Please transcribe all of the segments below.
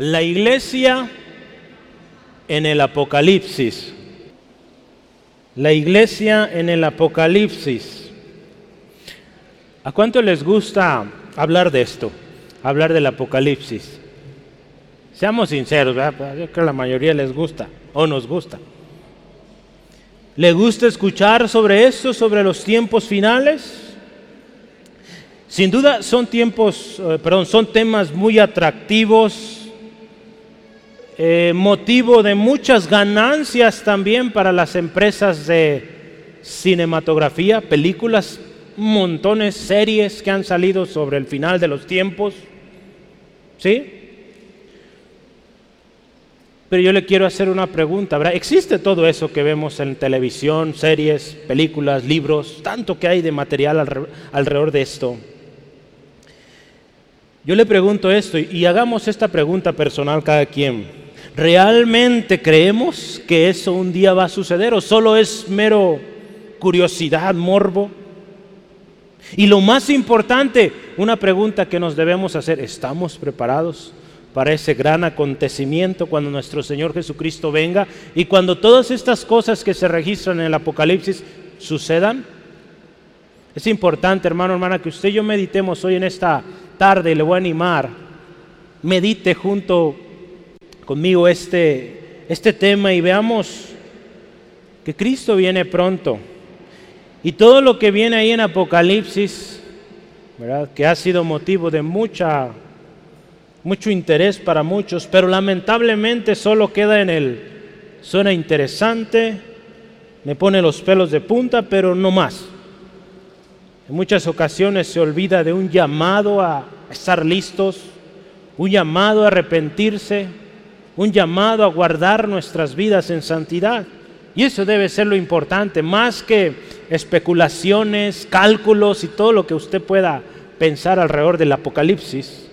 La iglesia en el Apocalipsis. La iglesia en el Apocalipsis. ¿A cuánto les gusta hablar de esto? Hablar del Apocalipsis. Seamos sinceros, ¿verdad? Pues yo creo que a la mayoría les gusta o nos gusta. ¿Le gusta escuchar sobre esto, sobre los tiempos finales? Sin duda son tiempos, eh, perdón, son temas muy atractivos, eh, motivo de muchas ganancias también para las empresas de cinematografía, películas, montones, series que han salido sobre el final de los tiempos. ¿Sí? Pero yo le quiero hacer una pregunta, ¿verdad? ¿Existe todo eso que vemos en televisión, series, películas, libros, tanto que hay de material alrededor de esto? Yo le pregunto esto y hagamos esta pregunta personal cada quien. ¿Realmente creemos que eso un día va a suceder o solo es mero curiosidad, morbo? Y lo más importante, una pregunta que nos debemos hacer, ¿estamos preparados para ese gran acontecimiento cuando nuestro Señor Jesucristo venga y cuando todas estas cosas que se registran en el Apocalipsis sucedan? Es importante, hermano, hermana, que usted y yo meditemos hoy en esta tarde, le voy a animar, medite junto conmigo este, este tema y veamos que Cristo viene pronto. Y todo lo que viene ahí en Apocalipsis, ¿verdad? que ha sido motivo de mucha, mucho interés para muchos, pero lamentablemente solo queda en el, suena interesante, me pone los pelos de punta, pero no más. En muchas ocasiones se olvida de un llamado a estar listos, un llamado a arrepentirse, un llamado a guardar nuestras vidas en santidad. Y eso debe ser lo importante, más que especulaciones, cálculos y todo lo que usted pueda pensar alrededor del Apocalipsis.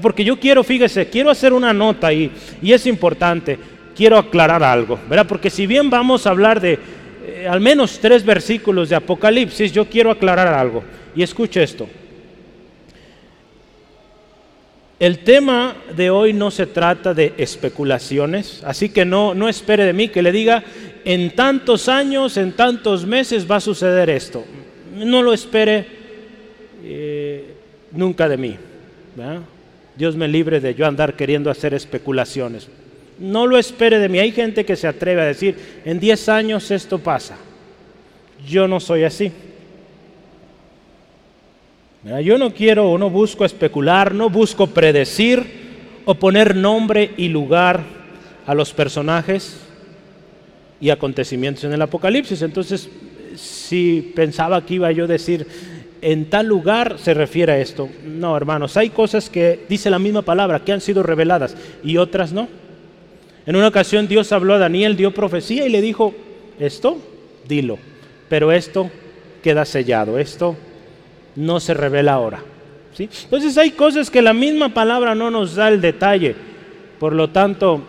Porque yo quiero, fíjese, quiero hacer una nota ahí, y es importante, quiero aclarar algo, ¿verdad? Porque si bien vamos a hablar de eh, al menos tres versículos de Apocalipsis, yo quiero aclarar algo. Y escuche esto. El tema de hoy no se trata de especulaciones, así que no, no espere de mí que le diga, en tantos años, en tantos meses va a suceder esto. No lo espere eh, nunca de mí. Dios me libre de yo andar queriendo hacer especulaciones. No lo espere de mí. Hay gente que se atreve a decir, en 10 años esto pasa. Yo no soy así. Yo no quiero o no busco especular, no busco predecir o poner nombre y lugar a los personajes y acontecimientos en el Apocalipsis. Entonces, si pensaba que iba yo a decir, en tal lugar se refiere a esto. No, hermanos, hay cosas que dice la misma palabra, que han sido reveladas y otras no. En una ocasión Dios habló a Daniel, dio profecía y le dijo, esto, dilo, pero esto queda sellado, esto no se revela ahora. ¿sí? Entonces hay cosas que la misma palabra no nos da el detalle, por lo tanto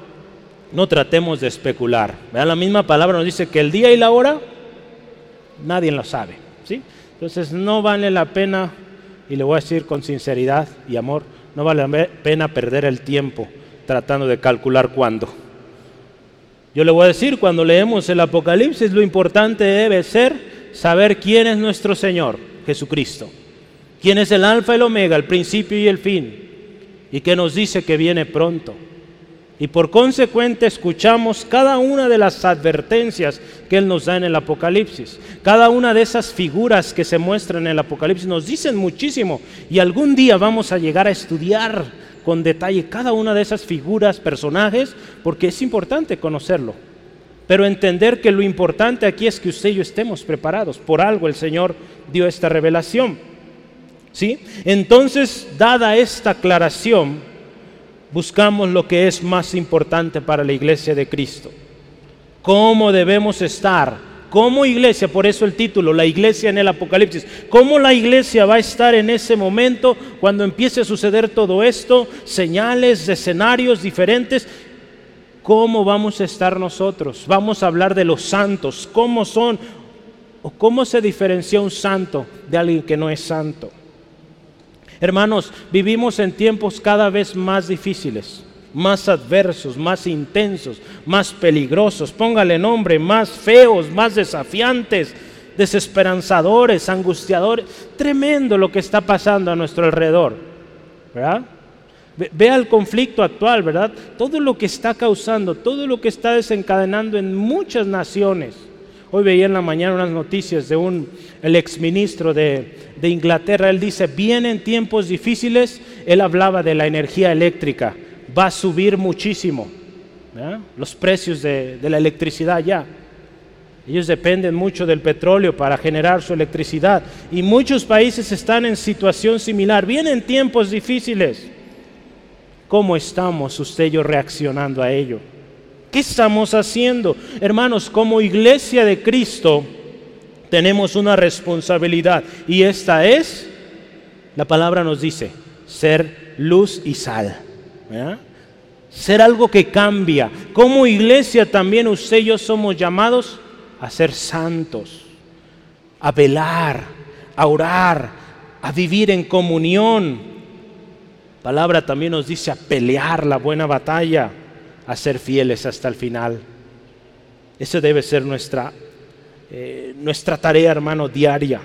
no tratemos de especular. La misma palabra nos dice que el día y la hora nadie lo sabe. ¿sí? Entonces no vale la pena, y le voy a decir con sinceridad y amor, no vale la pena perder el tiempo tratando de calcular cuándo. Yo le voy a decir, cuando leemos el Apocalipsis, lo importante debe ser saber quién es nuestro Señor, Jesucristo. Quién es el alfa y el omega, el principio y el fin. Y que nos dice que viene pronto. Y por consecuente escuchamos cada una de las advertencias que Él nos da en el Apocalipsis. Cada una de esas figuras que se muestran en el Apocalipsis nos dicen muchísimo. Y algún día vamos a llegar a estudiar con detalle cada una de esas figuras, personajes, porque es importante conocerlo. Pero entender que lo importante aquí es que usted y yo estemos preparados. Por algo el Señor dio esta revelación. ¿Sí? Entonces, dada esta aclaración, buscamos lo que es más importante para la iglesia de Cristo. ¿Cómo debemos estar ¿Cómo iglesia? Por eso el título, la iglesia en el Apocalipsis. ¿Cómo la iglesia va a estar en ese momento cuando empiece a suceder todo esto? Señales, escenarios diferentes. ¿Cómo vamos a estar nosotros? Vamos a hablar de los santos. ¿Cómo son? ¿O cómo se diferencia un santo de alguien que no es santo? Hermanos, vivimos en tiempos cada vez más difíciles más adversos, más intensos, más peligrosos, póngale nombre, más feos, más desafiantes, desesperanzadores, angustiadores. Tremendo lo que está pasando a nuestro alrededor. ¿Verdad? Vea el conflicto actual, ¿verdad? Todo lo que está causando, todo lo que está desencadenando en muchas naciones. Hoy veía en la mañana unas noticias de un, el exministro de, de Inglaterra. Él dice, vienen tiempos difíciles. Él hablaba de la energía eléctrica. Va a subir muchísimo. Los precios de, de la electricidad ya. Ellos dependen mucho del petróleo para generar su electricidad. Y muchos países están en situación similar. Vienen tiempos difíciles. ¿Cómo estamos usted y yo reaccionando a ello? ¿Qué estamos haciendo? Hermanos, como iglesia de Cristo tenemos una responsabilidad y esta es, la palabra nos dice, ser luz y sal. Ser algo que cambia. Como iglesia también usted y yo somos llamados a ser santos, a velar, a orar, a vivir en comunión, palabra también nos dice a pelear la buena batalla, a ser fieles hasta el final. Eso debe ser nuestra, eh, nuestra tarea, hermano, diaria.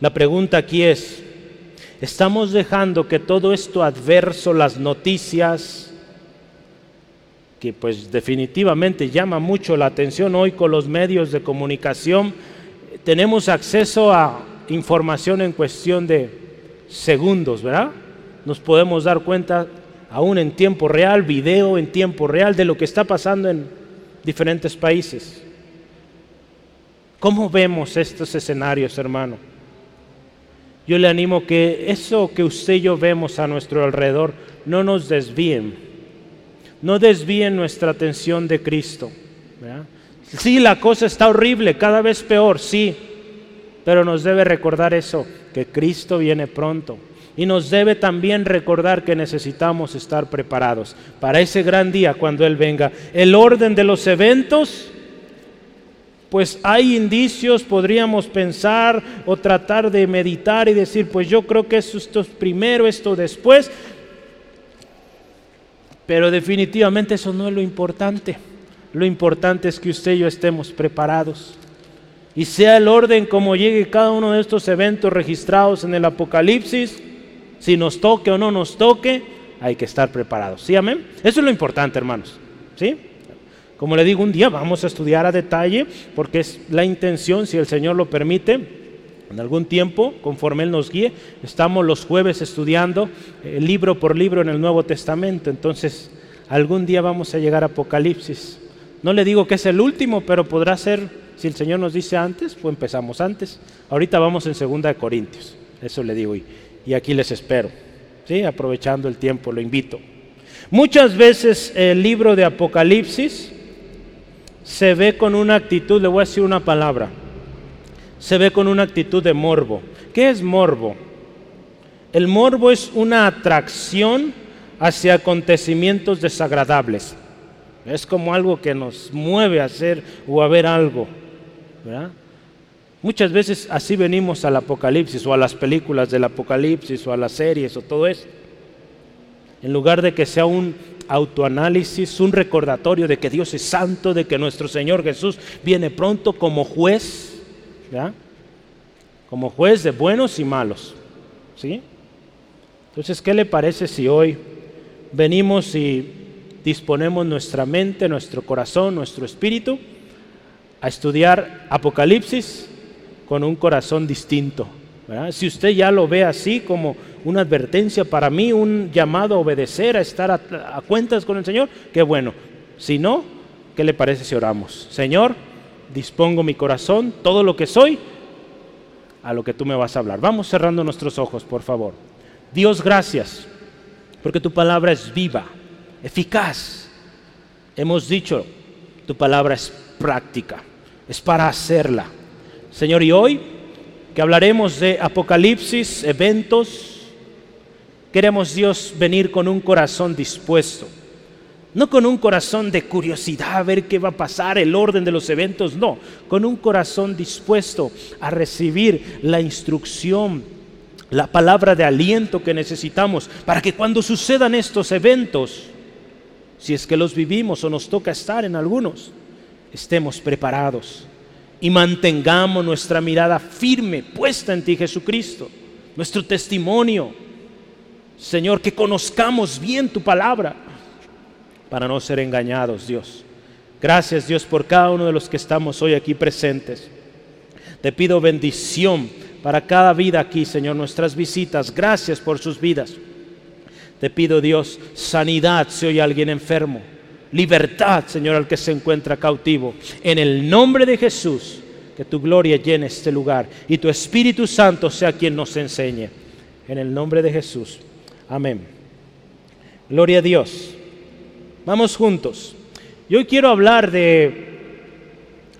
La pregunta aquí es, ¿estamos dejando que todo esto adverso, las noticias, que pues definitivamente llama mucho la atención hoy con los medios de comunicación, tenemos acceso a información en cuestión de segundos, ¿verdad? Nos podemos dar cuenta aún en tiempo real, video en tiempo real de lo que está pasando en diferentes países. ¿Cómo vemos estos escenarios, hermano? Yo le animo que eso que usted y yo vemos a nuestro alrededor no nos desvíen, no desvíen nuestra atención de Cristo. Sí, la cosa está horrible, cada vez peor, sí, pero nos debe recordar eso, que Cristo viene pronto. Y nos debe también recordar que necesitamos estar preparados para ese gran día cuando Él venga. El orden de los eventos, pues hay indicios, podríamos pensar o tratar de meditar y decir, pues yo creo que esto es primero, esto después. Pero definitivamente eso no es lo importante. Lo importante es que usted y yo estemos preparados y sea el orden como llegue cada uno de estos eventos registrados en el Apocalipsis, si nos toque o no nos toque, hay que estar preparados. ¿Sí, amén? Eso es lo importante, hermanos. ¿Sí? Como le digo, un día vamos a estudiar a detalle, porque es la intención, si el Señor lo permite, en algún tiempo, conforme Él nos guíe, estamos los jueves estudiando eh, libro por libro en el Nuevo Testamento. Entonces, algún día vamos a llegar a Apocalipsis. No le digo que es el último, pero podrá ser si el Señor nos dice antes, pues empezamos antes. Ahorita vamos en segunda de Corintios, eso le digo, y, y aquí les espero. ¿sí? Aprovechando el tiempo, lo invito. Muchas veces el libro de Apocalipsis se ve con una actitud, le voy a decir una palabra, se ve con una actitud de morbo. ¿Qué es morbo? El morbo es una atracción hacia acontecimientos desagradables. Es como algo que nos mueve a hacer o a ver algo. Muchas veces así venimos al Apocalipsis o a las películas del Apocalipsis o a las series o todo eso. En lugar de que sea un autoanálisis, un recordatorio de que Dios es santo, de que nuestro Señor Jesús viene pronto como juez, como juez de buenos y malos. ¿sí? Entonces, ¿qué le parece si hoy venimos y disponemos nuestra mente, nuestro corazón, nuestro espíritu? a estudiar Apocalipsis con un corazón distinto. Si usted ya lo ve así como una advertencia para mí, un llamado a obedecer, a estar a, cuentas con el Señor, qué bueno. Si no, ¿qué le parece si oramos? Señor, dispongo mi corazón, todo lo que soy, a lo que tú me vas a hablar. Vamos cerrando nuestros ojos, por favor. Dios, gracias, porque tu palabra es viva, eficaz. Hemos dicho, tu palabra es práctica es para hacerla. Señor, y hoy que hablaremos de Apocalipsis, eventos, queremos Dios venir con un corazón dispuesto. No con un corazón de curiosidad a ver qué va a pasar, el orden de los eventos, no, con un corazón dispuesto a recibir la instrucción, la palabra de aliento que necesitamos para que cuando sucedan estos eventos, si es que los vivimos o nos toca estar en algunos, estemos preparados y mantengamos nuestra mirada firme, puesta en ti Jesucristo, nuestro testimonio. Señor, que conozcamos bien tu palabra para no ser engañados, Dios. Gracias, Dios, por cada uno de los que estamos hoy aquí presentes. Te pido bendición para cada vida aquí, Señor, nuestras visitas. Gracias por sus vidas. Te pido, Dios, sanidad si hoy alguien enfermo. Libertad, Señor, al que se encuentra cautivo. En el nombre de Jesús, que tu gloria llene este lugar y tu Espíritu Santo sea quien nos enseñe. En el nombre de Jesús. Amén. Gloria a Dios. Vamos juntos. Yo quiero hablar de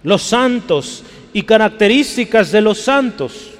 los santos y características de los santos.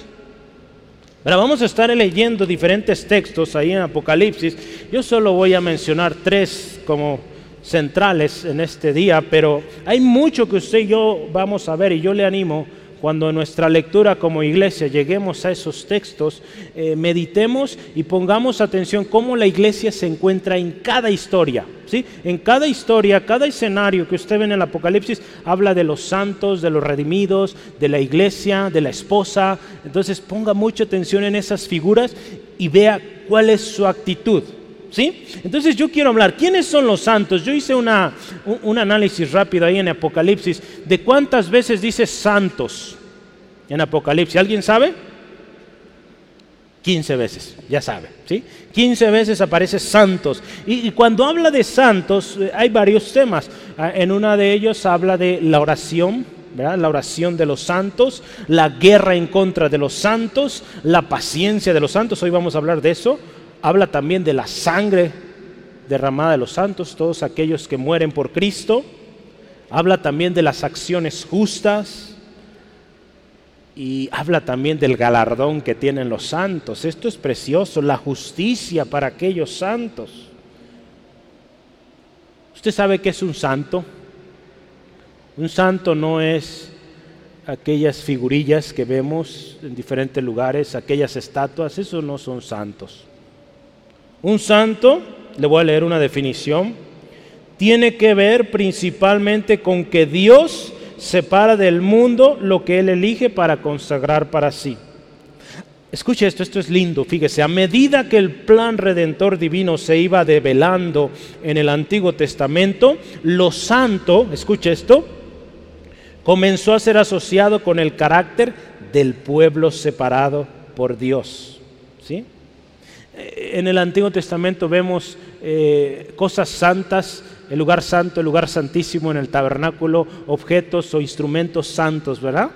Pero vamos a estar leyendo diferentes textos ahí en Apocalipsis. Yo solo voy a mencionar tres como centrales en este día, pero hay mucho que usted y yo vamos a ver y yo le animo cuando en nuestra lectura como iglesia lleguemos a esos textos, eh, meditemos y pongamos atención cómo la iglesia se encuentra en cada historia. ¿sí? En cada historia, cada escenario que usted ve en el Apocalipsis, habla de los santos, de los redimidos, de la iglesia, de la esposa. Entonces ponga mucha atención en esas figuras y vea cuál es su actitud. ¿Sí? Entonces yo quiero hablar, ¿quiénes son los santos? Yo hice una, un, análisis rápido ahí en Apocalipsis de cuántas veces dice santos en Apocalipsis. ¿Alguien sabe? 15 veces, ya sabe, ¿sí? 15 veces aparece santos. Y, cuando habla de santos, eh, hay varios temas. Ah, en una de ellos habla de la oración, ¿verdad? La oración de los santos, la guerra en contra de los santos, la paciencia de los santos. Hoy vamos a hablar de eso habla también de la sangre derramada de los santos, todos aquellos que mueren por Cristo. Habla también de las acciones justas y habla también del galardón que tienen los santos. Esto es precioso, la justicia para aquellos santos. ¿Usted sabe qué es un santo? Un santo no es aquellas figurillas que vemos en diferentes lugares, aquellas estatuas, eso no son santos. Un santo, le voy a leer una definición, tiene que ver principalmente con que Dios separa del mundo lo que Él elige para consagrar para sí. Escuche esto, esto es lindo, fíjese, a medida que el plan redentor divino se iba develando en el Antiguo Testamento, lo santo, escuche esto, comenzó a ser asociado con el carácter del pueblo separado por Dios. ¿Sí? Eh, en el Antiguo Testamento vemos eh, cosas santas, el lugar santo, el lugar santísimo en el tabernáculo, objetos o instrumentos santos, ¿verdad?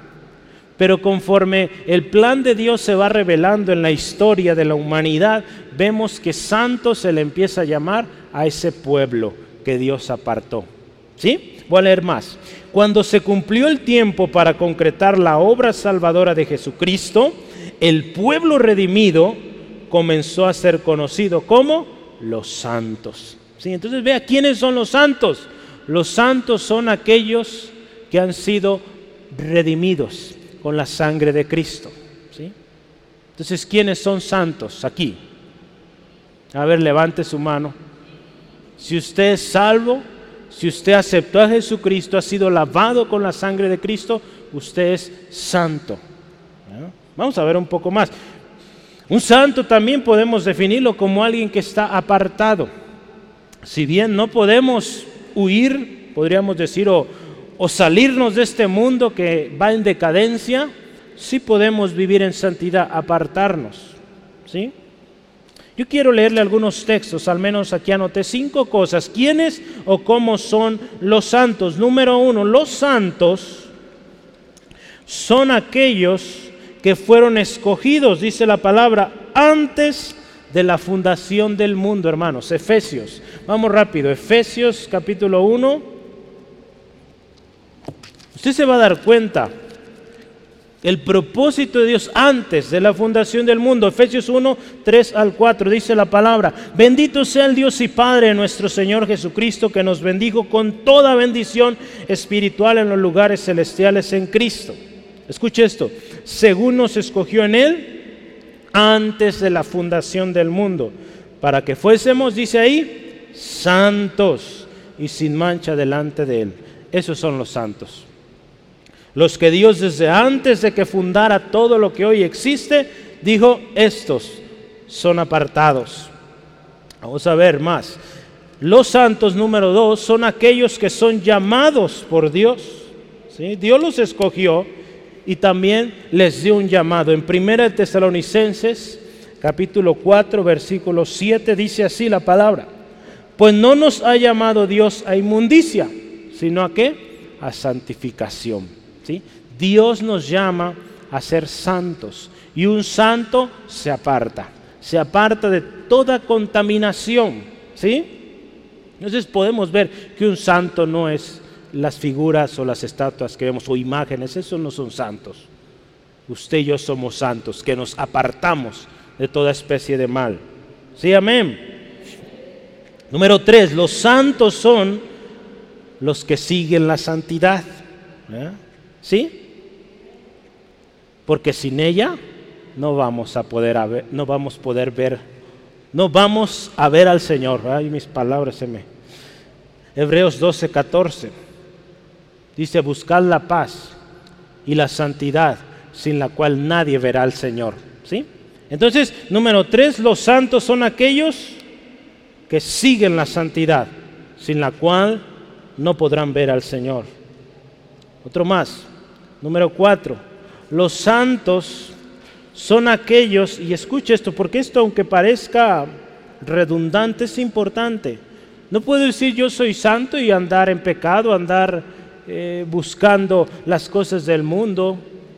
Pero conforme el plan de Dios se va revelando en la historia de la humanidad, vemos que santo se le empieza a llamar a ese pueblo que Dios apartó. ¿Sí? Voy a leer más. Cuando se cumplió el tiempo para concretar la obra salvadora de Jesucristo, el pueblo redimido comenzó a ser conocido como los santos. ¿Sí? Entonces vea quiénes son los santos. Los santos son aquellos que han sido redimidos con la sangre de Cristo. ¿Sí? Entonces, ¿quiénes son santos aquí? A ver, levante su mano. Si usted es salvo, si usted aceptó a Jesucristo, ha sido lavado con la sangre de Cristo, usted es santo. Vamos a ver un poco más. Un santo también podemos definirlo como alguien que está apartado. Si bien no podemos huir, podríamos decir, o, salirnos de este mundo que va en decadencia, sí podemos vivir en santidad, apartarnos. ¿sí? Yo quiero leerle algunos textos, al menos aquí anoté cinco cosas. ¿Quiénes o cómo son los santos? Número uno, los santos son aquellos que fueron escogidos, dice la palabra, antes de la fundación del mundo, hermanos. Efesios. Vamos rápido. Efesios capítulo 1. Usted se va a dar cuenta el propósito de Dios antes de la fundación del mundo. Efesios 1, 3 al 4 dice la palabra, bendito sea el Dios y Padre nuestro Señor Jesucristo que nos bendijo con toda bendición espiritual en los lugares celestiales en Cristo. Escuche esto, según nos escogió en Él antes de la fundación del mundo, para que fuésemos, dice ahí, santos y sin mancha delante de Él. Esos son los santos. Los que Dios desde antes de que fundara todo lo que hoy existe, dijo, estos son apartados. Vamos a ver más. Los santos número dos son aquellos que son llamados por Dios. ¿sí? Dios los escogió y también les dio un llamado. En 1 Tesalonicenses capítulo 4 versículo 7 dice así la palabra. Pues no nos ha llamado Dios a inmundicia, sino a qué? A santificación. ¿sí? Dios nos llama a ser santos y un santo se aparta, se aparta de toda contaminación. ¿sí? Entonces podemos ver que un santo no es las figuras o las estatuas que vemos o imágenes, esos no son santos. Usted y yo somos santos, que nos apartamos de toda especie de mal. Sí, amén. Número tres, los santos son los que siguen la santidad. ¿eh? ¿Sí? Porque sin ella no vamos a poder, no vamos a poder ver, no vamos a ver al Señor. Ay, mis palabras se me. Hebreos 12, 14. Dice, buscad la paz y la santidad, sin la cual nadie verá al Señor. ¿Sí? Entonces, número tres, los santos son aquellos que siguen la santidad, sin la cual no podrán ver al Señor. Otro más, número cuatro, los santos son aquellos, y escuche esto, porque esto aunque parezca redundante, es importante. No puedo decir yo soy santo y andar en pecado, andar eh, buscando las cosas del mundo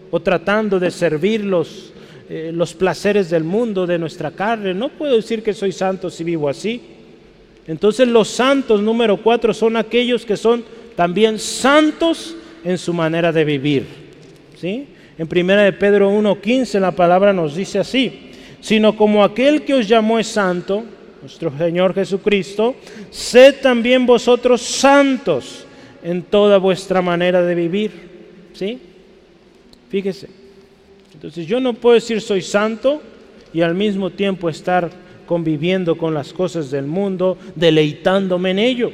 o tratando de servir los, eh, los placeres del mundo, de nuestra carne. No puedo decir que soy santo si vivo así. Entonces los santos número cuatro son aquellos que son también santos en su manera de vivir. ¿sí? En primera de Pedro 1.15 la palabra nos dice así, sino como aquel que os llamó es santo, nuestro Señor Jesucristo, sed también vosotros santos en toda vuestra manera de vivir. ¿Sí? Fíjese. Entonces yo no puedo decir soy santo y al mismo tiempo estar conviviendo con las cosas del mundo, deleitándome en ello.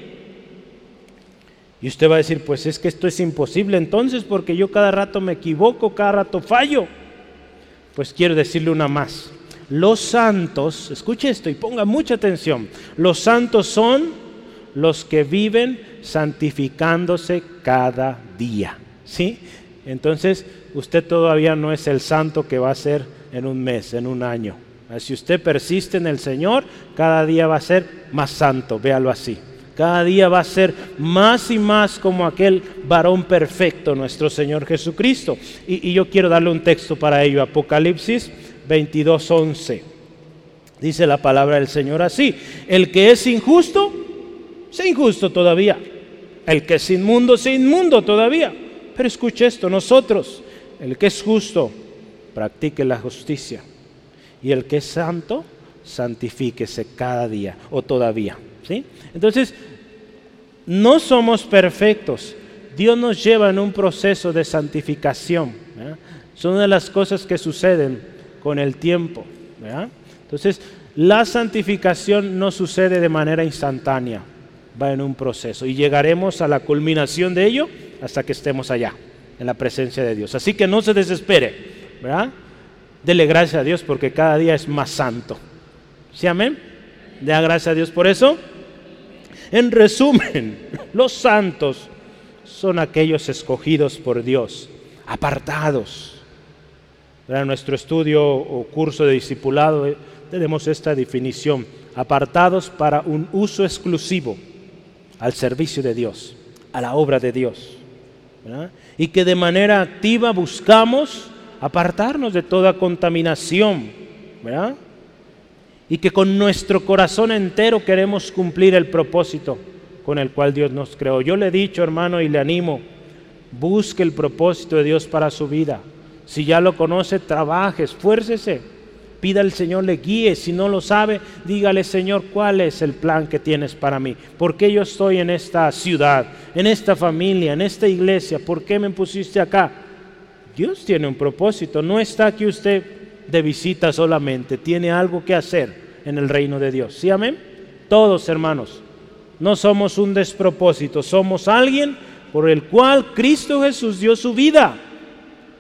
Y usted va a decir, pues es que esto es imposible entonces porque yo cada rato me equivoco, cada rato fallo. Pues quiero decirle una más. Los santos, escuche esto y ponga mucha atención, los santos son los que viven santificándose cada día. ¿Sí? Entonces, usted todavía no es el santo que va a ser en un mes, en un año. Si usted persiste en el Señor, cada día va a ser más santo, véalo así. Cada día va a ser más y más como aquel varón perfecto, nuestro Señor Jesucristo. Y, yo quiero darle un texto para ello, Apocalipsis 22.11. Dice la palabra del Señor así, el que es injusto, sea injusto todavía. El que es inmundo, sea inmundo todavía. Pero escuche esto, nosotros, el que es justo, practique la justicia y el que es santo, santifíquese cada día o todavía. ¿sí? Entonces, no somos perfectos. Dios nos lleva en un proceso de santificación. Son de las cosas que suceden con el tiempo. Entonces, la santificación no sucede de manera instantánea, va en un proceso y llegaremos a la culminación de ello hasta que estemos allá, en la presencia de Dios. Así que no se desespere, ¿verdad? Dele gracias a Dios porque cada día es más santo. ¿Sí, amén? Da gracias a Dios por eso. En resumen, los santos son aquellos escogidos por Dios, apartados. En nuestro estudio o curso de discipulado eh, tenemos esta definición, apartados para un uso exclusivo al servicio de Dios, a la obra de Dios. Y que de manera activa buscamos apartarnos de toda contaminación. Y que con nuestro corazón entero queremos cumplir el propósito con el cual Dios nos creó. Yo le he dicho, hermano, y le animo, busque el propósito de Dios para su vida. Si ya lo conoce, trabaje, esfuércese, pida al Señor le guíe. Si no lo sabe, dígale, Señor, ¿cuál es el plan que tienes para mí? ¿Por qué yo estoy en esta ciudad, en esta familia, en esta iglesia? ¿Por qué me pusiste acá? Dios tiene un propósito, no está aquí usted de visita solamente, tiene algo que hacer en el reino de Dios. ¿Sí, amén? Todos, hermanos, no somos un despropósito, somos alguien por el cual Cristo Jesús dio su vida.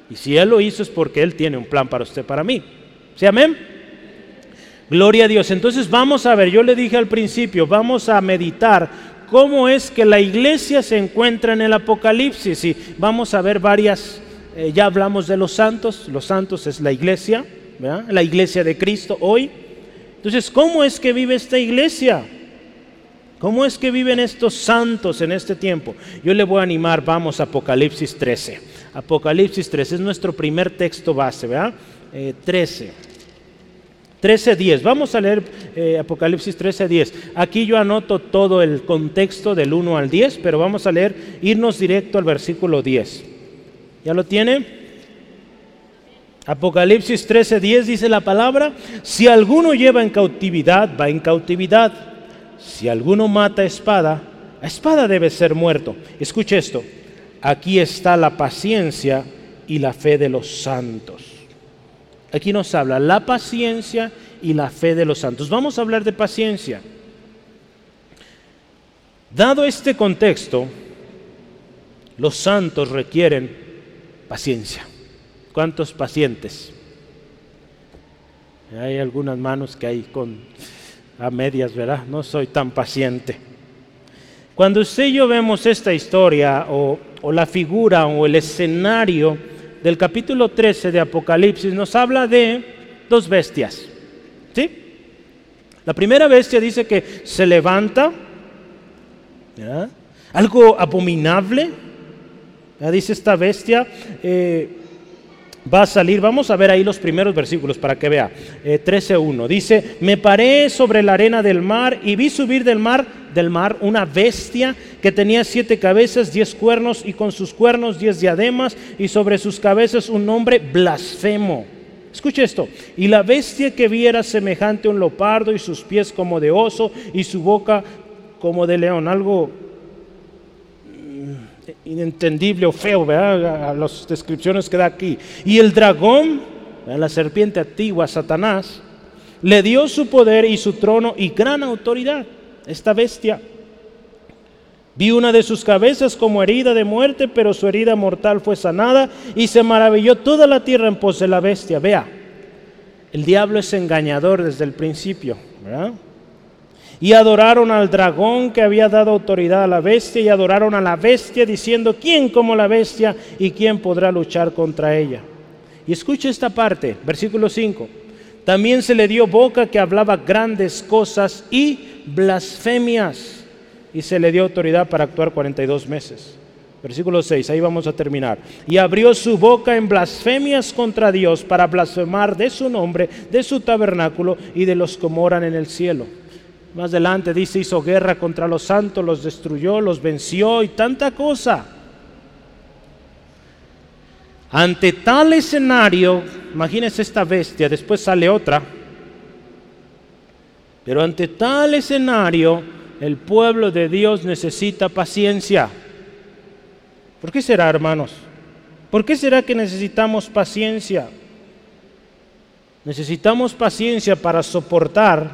Y si Él lo hizo es porque Él tiene un plan para usted, para mí. ¿Sí, amén? Gloria a Dios. Entonces vamos a ver, yo le dije al principio, vamos a meditar cómo es que la iglesia se encuentra en el Apocalipsis. Y vamos a ver varias, eh, ya hablamos de los santos, los santos es la iglesia, la iglesia de Cristo hoy. Entonces, ¿cómo es que vive esta iglesia? ¿Cómo es que viven estos santos en este tiempo? Yo le voy a animar, vamos a Apocalipsis 13. Apocalipsis 13 es nuestro primer texto base, ¿verdad? 13. 13.10. Vamos a leer eh, Apocalipsis 13.10. Aquí yo anoto todo el contexto del 1 al 10, pero vamos a leer, irnos directo al versículo 10. ¿Ya lo tiene? Apocalipsis 13.10 dice la palabra, si alguno lleva en cautividad, va en cautividad. Si alguno mata espada, a espada debe ser muerto. Escuche esto, aquí está la paciencia y la fe de los santos. Aquí nos habla la paciencia y la fe de los santos. Vamos a hablar de paciencia. Dado este contexto, los santos requieren paciencia. ¿Cuántos pacientes? Hay algunas manos que hay con a medias, ¿verdad? No soy tan paciente. Cuando usted y yo vemos esta historia o, o la figura o el escenario del capítulo 13 de Apocalipsis nos habla de dos bestias. ¿Sí? La primera bestia dice que se levanta, algo abominable. Dice esta bestia, eh, va a salir, vamos a ver ahí los primeros versículos para que vea. 13.1 eh, dice, me paré sobre la arena del mar y vi subir del mar, del mar una bestia que tenía siete cabezas, diez cuernos y con sus cuernos diez diademas y sobre sus cabezas un nombre blasfemo. Escuche esto, y la bestia que vi era semejante a un leopardo y sus pies como de oso y su boca como de león, algo inentendible o feo, ¿verdad? A las descripciones que da aquí. Y el dragón, la serpiente antigua, Satanás, le dio su poder y su trono y gran autoridad. Esta bestia. Vi una de sus cabezas como herida de muerte, pero su herida mortal fue sanada y se maravilló toda la tierra en pos de la bestia. Vea, el diablo es engañador desde el principio, ¿verdad? y adoraron al dragón que había dado autoridad a la bestia y adoraron a la bestia diciendo, ¿quién como la bestia y quién podrá luchar contra ella? Y escuche esta parte, versículo 5. También se le dio boca que hablaba grandes cosas y blasfemias y se le dio autoridad para actuar 42 meses. Versículo 6, ahí vamos a terminar. Y abrió su boca en blasfemias contra Dios para blasfemar de su nombre, de su tabernáculo y de los que moran en el cielo. Más adelante dice, hizo guerra contra los santos, los destruyó, los venció y tanta cosa. Ante tal escenario, imagínense esta bestia, después sale otra, pero ante tal escenario, el pueblo de Dios necesita paciencia. ¿Por qué será, hermanos? ¿Por qué será que necesitamos paciencia? Necesitamos paciencia para soportar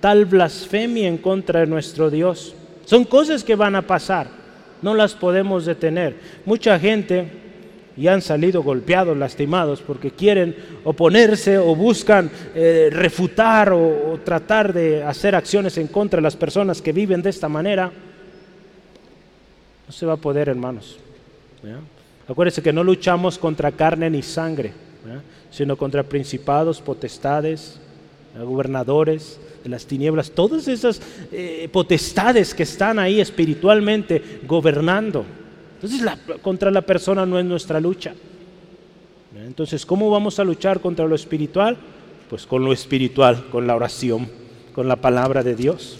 tal blasfemia en contra de nuestro Dios. Son cosas que van a pasar, no las podemos detener. Mucha gente ya han salido golpeados, lastimados, porque quieren oponerse o buscan eh, refutar o, tratar de hacer acciones en contra de las personas que viven de esta manera. No se va a poder, hermanos. Acuérdense que no luchamos contra carne ni sangre, sino contra principados, potestades, gobernadores, de las tinieblas, todas esas eh, potestades que están ahí espiritualmente gobernando. Entonces contra la persona no es nuestra lucha. Entonces, ¿cómo vamos a luchar contra lo espiritual? Pues con lo espiritual, con la oración, con la palabra de Dios.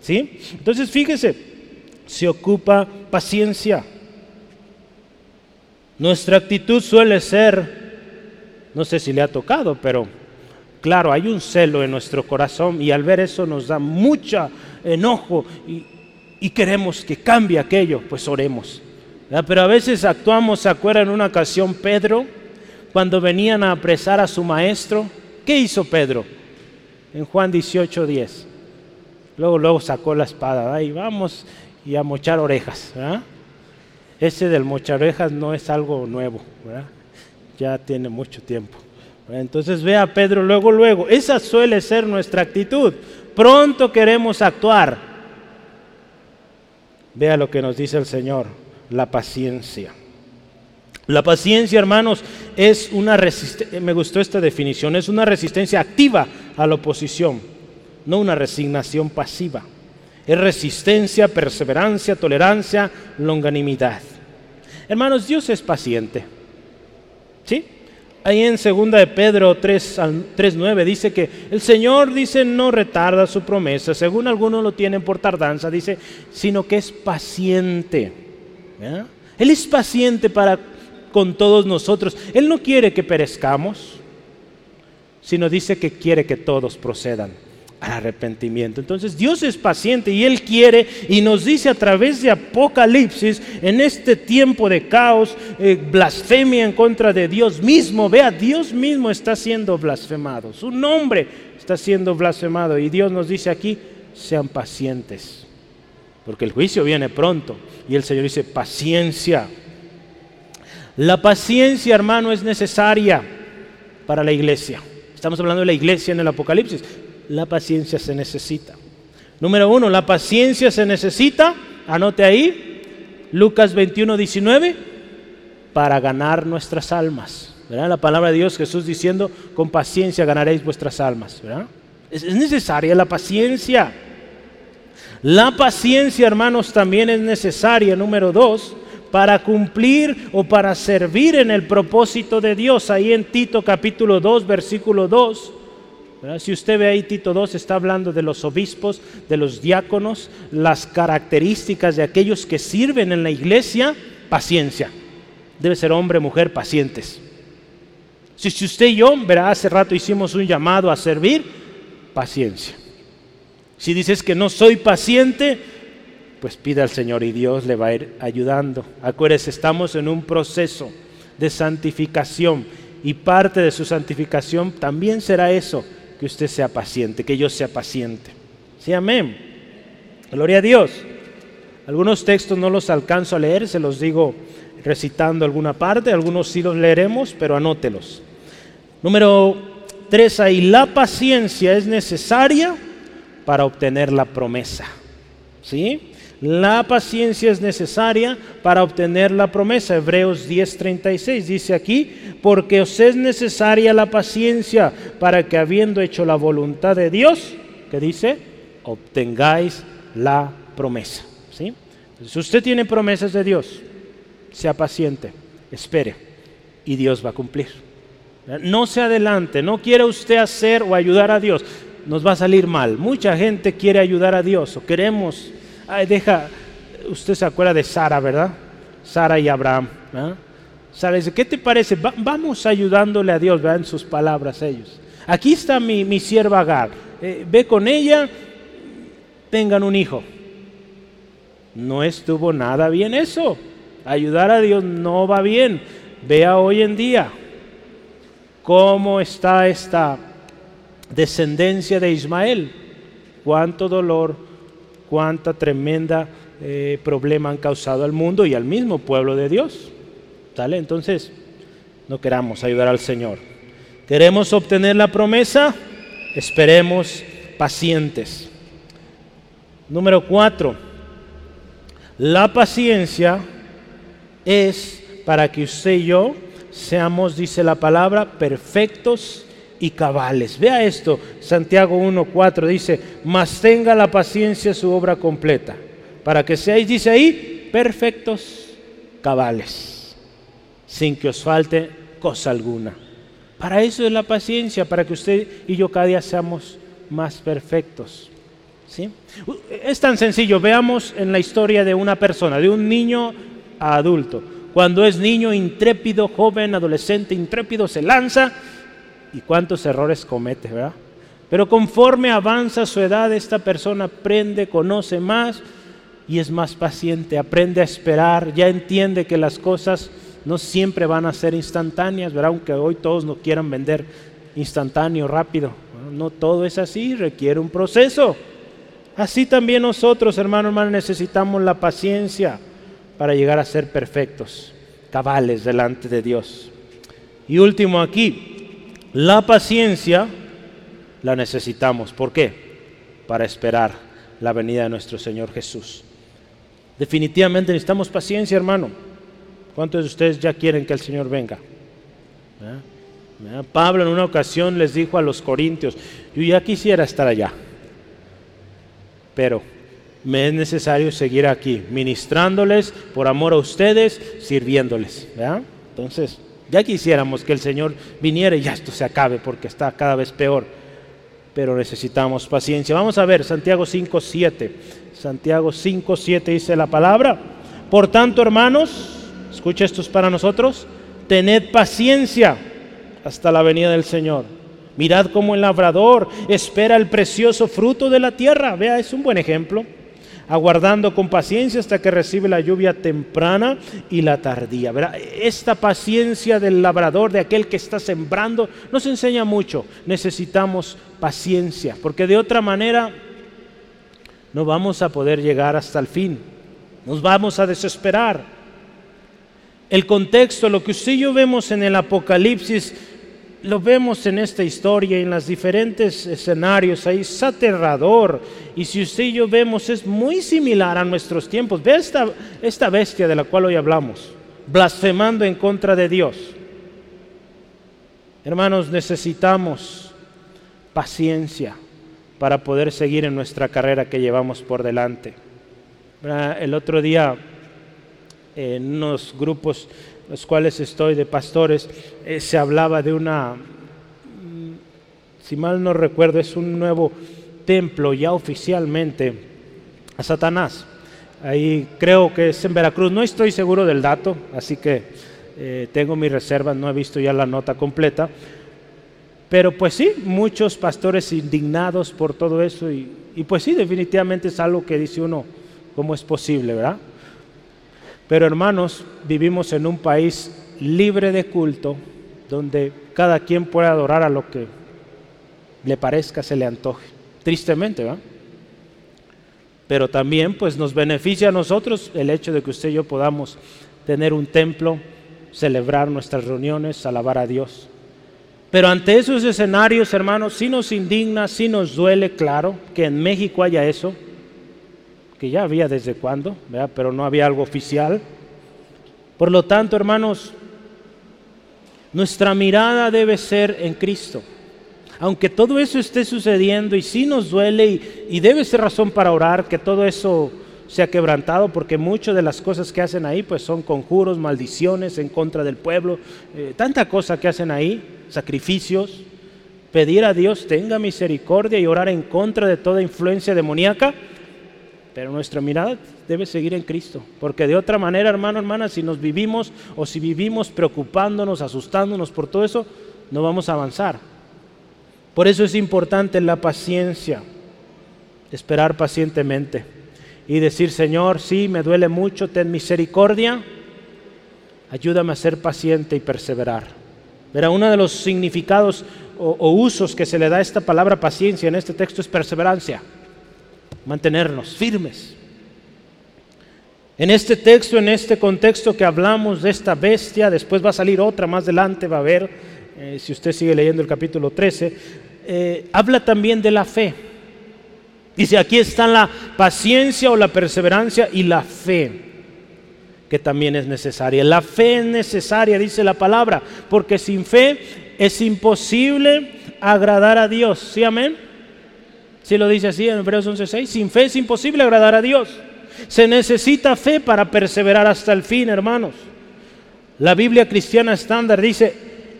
¿Sí? Entonces, fíjese, se ocupa paciencia. Nuestra actitud suele ser, no sé si le ha tocado, pero Claro, hay un celo en nuestro corazón y al ver eso nos da mucho enojo y, queremos que cambie aquello, pues oremos. Pero a veces actuamos, ¿se acuerdan en una ocasión Pedro? cuando venían a apresar a su maestro, ¿qué hizo Pedro? En Juan 18, 10. Luego, luego sacó la espada y vamos y a mochar orejas. Ese del mochar orejas no es algo nuevo, ya tiene mucho tiempo. Entonces ve a Pedro luego, luego. Esa suele ser nuestra actitud. Pronto queremos actuar. Vea lo que nos dice el Señor, la paciencia. La paciencia, hermanos, es una resistencia, me gustó esta definición, es una resistencia activa a la oposición, no una resignación pasiva. Es resistencia, perseverancia, tolerancia, longanimidad. Hermanos, Dios es paciente. ¿Sí? Ahí en 2 de Pedro 3.9 dice que el Señor dice no retarda su promesa, según algunos lo tienen por tardanza, dice, sino que es paciente. Él es paciente para con todos nosotros. Él no quiere que perezcamos, sino dice que quiere que todos procedan arrepentimiento. Entonces Dios es paciente y Él quiere y nos dice a través de Apocalipsis, en este tiempo de caos, eh, blasfemia en contra de Dios mismo, vea, Dios mismo está siendo blasfemado, su nombre está siendo blasfemado y Dios nos dice aquí, sean pacientes, porque el juicio viene pronto y el Señor dice, paciencia. La paciencia, hermano, es necesaria para la iglesia. Estamos hablando de la iglesia en el Apocalipsis la paciencia se necesita. Número uno, la paciencia se necesita, anote ahí, Lucas 21, 19, para ganar nuestras almas. La palabra de Dios, Jesús diciendo, con paciencia ganaréis vuestras almas. es necesaria la paciencia. La paciencia, hermanos, también es necesaria, número dos, para cumplir o para servir en el propósito de Dios. Ahí en Tito capítulo 2, versículo 2 si usted ve ahí Tito 2 está hablando de los obispos, de los diáconos, las características de aquellos que sirven en la iglesia, paciencia. Debe ser hombre, mujer, pacientes. Si, usted y yo, verá, hace rato hicimos un llamado a servir, paciencia. Si dices que no soy paciente, pues pida al Señor y Dios le va a ir ayudando. Acuérdese, estamos en un proceso de santificación y parte de su santificación también será eso, que usted sea paciente, que yo sea paciente. Sí, amén. Gloria a Dios. Algunos textos no los alcanzo a leer, se los digo recitando alguna parte, algunos sí los leeremos, pero anótelos. Número tres, ahí la paciencia es necesaria para obtener la promesa. ¿Sí? La paciencia es necesaria para obtener la promesa. Hebreos 10:36 dice aquí, porque os es necesaria la paciencia para que habiendo hecho la voluntad de Dios, que dice, obtengáis la promesa. ¿Sí? Si usted tiene promesas de Dios, sea paciente, espere y Dios va a cumplir. No se adelante, no quiere usted hacer o ayudar a Dios, nos va a salir mal. Mucha gente quiere ayudar a Dios o queremos deja, usted se acuerda de Sara, ¿verdad? Sara y Abraham. Sara dice, ¿qué te parece? vamos ayudándole a Dios, ¿verdad? En sus palabras ellos. Aquí está mi, mi sierva Agar. Eh, ve con ella, tengan un hijo. No estuvo nada bien eso. Ayudar a Dios no va bien. Vea hoy en día cómo está esta descendencia de Ismael. Cuánto dolor, cuánta tremenda eh, problema han causado al mundo y al mismo pueblo de Dios. ¿Sale? Entonces, no queramos ayudar al Señor. ¿Queremos obtener la promesa? Esperemos pacientes. Número cuatro, la paciencia es para que usted y yo seamos, dice la palabra, perfectos y cabales. Vea esto, Santiago 1.4 dice, mas tenga la paciencia su obra completa, para que seáis, dice ahí, perfectos cabales, sin que os falte cosa alguna. Para eso es la paciencia, para que usted y yo cada día seamos más perfectos. ¿Sí? Es tan sencillo, veamos en la historia de una persona, de un niño a adulto. Cuando es niño intrépido, joven, adolescente, intrépido, se lanza y cuántos errores comete, ¿verdad? Pero conforme avanza su edad, esta persona aprende, conoce más y es más paciente, aprende a esperar, ya entiende que las cosas no siempre van a ser instantáneas, ¿verdad? Aunque hoy todos nos quieran vender instantáneo, rápido. no todo es así, requiere un proceso. Así también nosotros, hermanos, hermanos, necesitamos la paciencia para llegar a ser perfectos, cabales delante de Dios. Y último aquí, la paciencia la necesitamos. ¿Por qué? Para esperar la venida de nuestro Señor Jesús. Definitivamente necesitamos paciencia, hermano. ¿Cuántos de ustedes ya quieren que el Señor venga? Pablo en una ocasión les dijo a los corintios, yo ya quisiera estar allá, pero me es necesario seguir aquí, ministrándoles por amor a ustedes, sirviéndoles. Entonces, ya quisiéramos que el Señor viniera y ya esto se acabe porque está cada vez peor. Pero necesitamos paciencia. Vamos a ver Santiago 5.7. Santiago 5.7 dice la palabra. Por tanto, hermanos, escucha esto es para nosotros. Tened paciencia hasta la venida del Señor. Mirad cómo el labrador espera el precioso fruto de la tierra. Vea, es un buen ejemplo aguardando con paciencia hasta que recibe la lluvia temprana y la tardía. Esta paciencia del labrador, de aquel que está sembrando, nos enseña mucho. Necesitamos paciencia, porque de otra manera no vamos a poder llegar hasta el fin. Nos vamos a desesperar. El contexto, lo que usted y yo vemos en el Apocalipsis, lo vemos en esta historia, en los diferentes escenarios, ahí es aterrador. Y si usted y yo vemos, es muy similar a nuestros tiempos. Ve esta, esta bestia de la cual hoy hablamos, blasfemando en contra de Dios. Hermanos, necesitamos paciencia para poder seguir en nuestra carrera que llevamos por delante. El otro día, en unos grupos los cuales estoy de pastores, eh, se hablaba de una, si mal no recuerdo, es un nuevo templo ya oficialmente a Satanás. Ahí creo que es en Veracruz, no estoy seguro del dato, así que eh, tengo mis reservas, no he visto ya la nota completa. Pero pues sí, muchos pastores indignados por todo eso y, y pues sí, definitivamente es algo que dice uno, ¿cómo es posible, verdad? Pero hermanos, vivimos en un país libre de culto, donde cada quien puede adorar a lo que le parezca, se le antoje. Tristemente, ¿va? Pero también pues nos beneficia a nosotros el hecho de que usted y yo podamos tener un templo, celebrar nuestras reuniones, alabar a Dios. Pero ante esos escenarios, hermanos, sí nos indigna, sí nos duele, claro, que en México haya eso que ya había desde cuándo, pero no había algo oficial. Por lo tanto, hermanos, nuestra mirada debe ser en Cristo. Aunque todo eso esté sucediendo y sí nos duele y, debe ser razón para orar que todo eso sea quebrantado, porque muchas de las cosas que hacen ahí pues son conjuros, maldiciones en contra del pueblo, eh, tanta cosa que hacen ahí, sacrificios, pedir a Dios tenga misericordia y orar en contra de toda influencia demoníaca pero nuestra mirada debe seguir en Cristo, porque de otra manera, hermano, hermana, si nos vivimos o si vivimos preocupándonos, asustándonos por todo eso, no vamos a avanzar. Por eso es importante la paciencia, esperar pacientemente y decir, Señor, sí, me duele mucho, ten misericordia, ayúdame a ser paciente y perseverar. Verá, uno de los significados o, o usos que se le da a esta palabra paciencia en este texto es perseverancia mantenernos firmes. En este texto, en este contexto que hablamos de esta bestia, después va a salir otra más adelante, va a ver, eh, si usted sigue leyendo el capítulo 13, eh, habla también de la fe. Dice, aquí está la paciencia o la perseverancia y la fe, que también es necesaria. La fe es necesaria, dice la palabra, porque sin fe es imposible agradar a Dios. ¿Sí, amén? Si lo dice así en Hebreos 11:6, sin fe es imposible agradar a Dios. Se necesita fe para perseverar hasta el fin, hermanos. La Biblia cristiana estándar dice,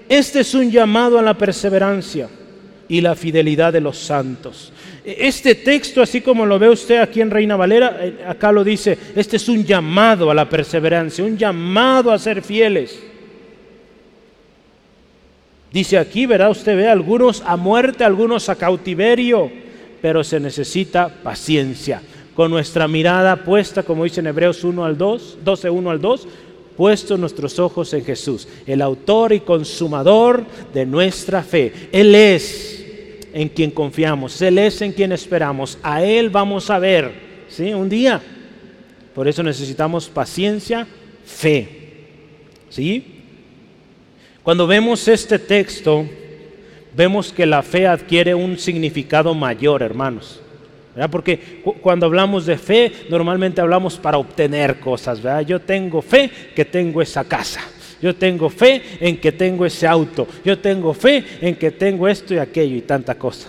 este es un llamado a la perseverancia y la fidelidad de los santos. Este texto, así como lo ve usted aquí en Reina Valera, eh, acá lo dice, este es un llamado a la perseverancia, un llamado a ser fieles. Dice aquí, verá usted, ve algunos a muerte, algunos a cautiverio pero se necesita paciencia. Con nuestra mirada puesta, como dice en Hebreos 1 al 2, 12, 1 al 2, puesto nuestros ojos en Jesús, el autor y consumador de nuestra fe. Él es en quien confiamos, Él es en quien esperamos, a Él vamos a ver, ¿sí? Un día. Por eso necesitamos paciencia, fe, ¿sí? Cuando vemos este texto, vemos que la fe adquiere un significado mayor, hermanos. Porque cuando hablamos de fe, normalmente hablamos para obtener cosas. ¿verdad? Yo tengo fe que tengo esa casa. Yo tengo fe en que tengo ese auto. Yo tengo fe en que tengo esto y aquello y tanta cosa.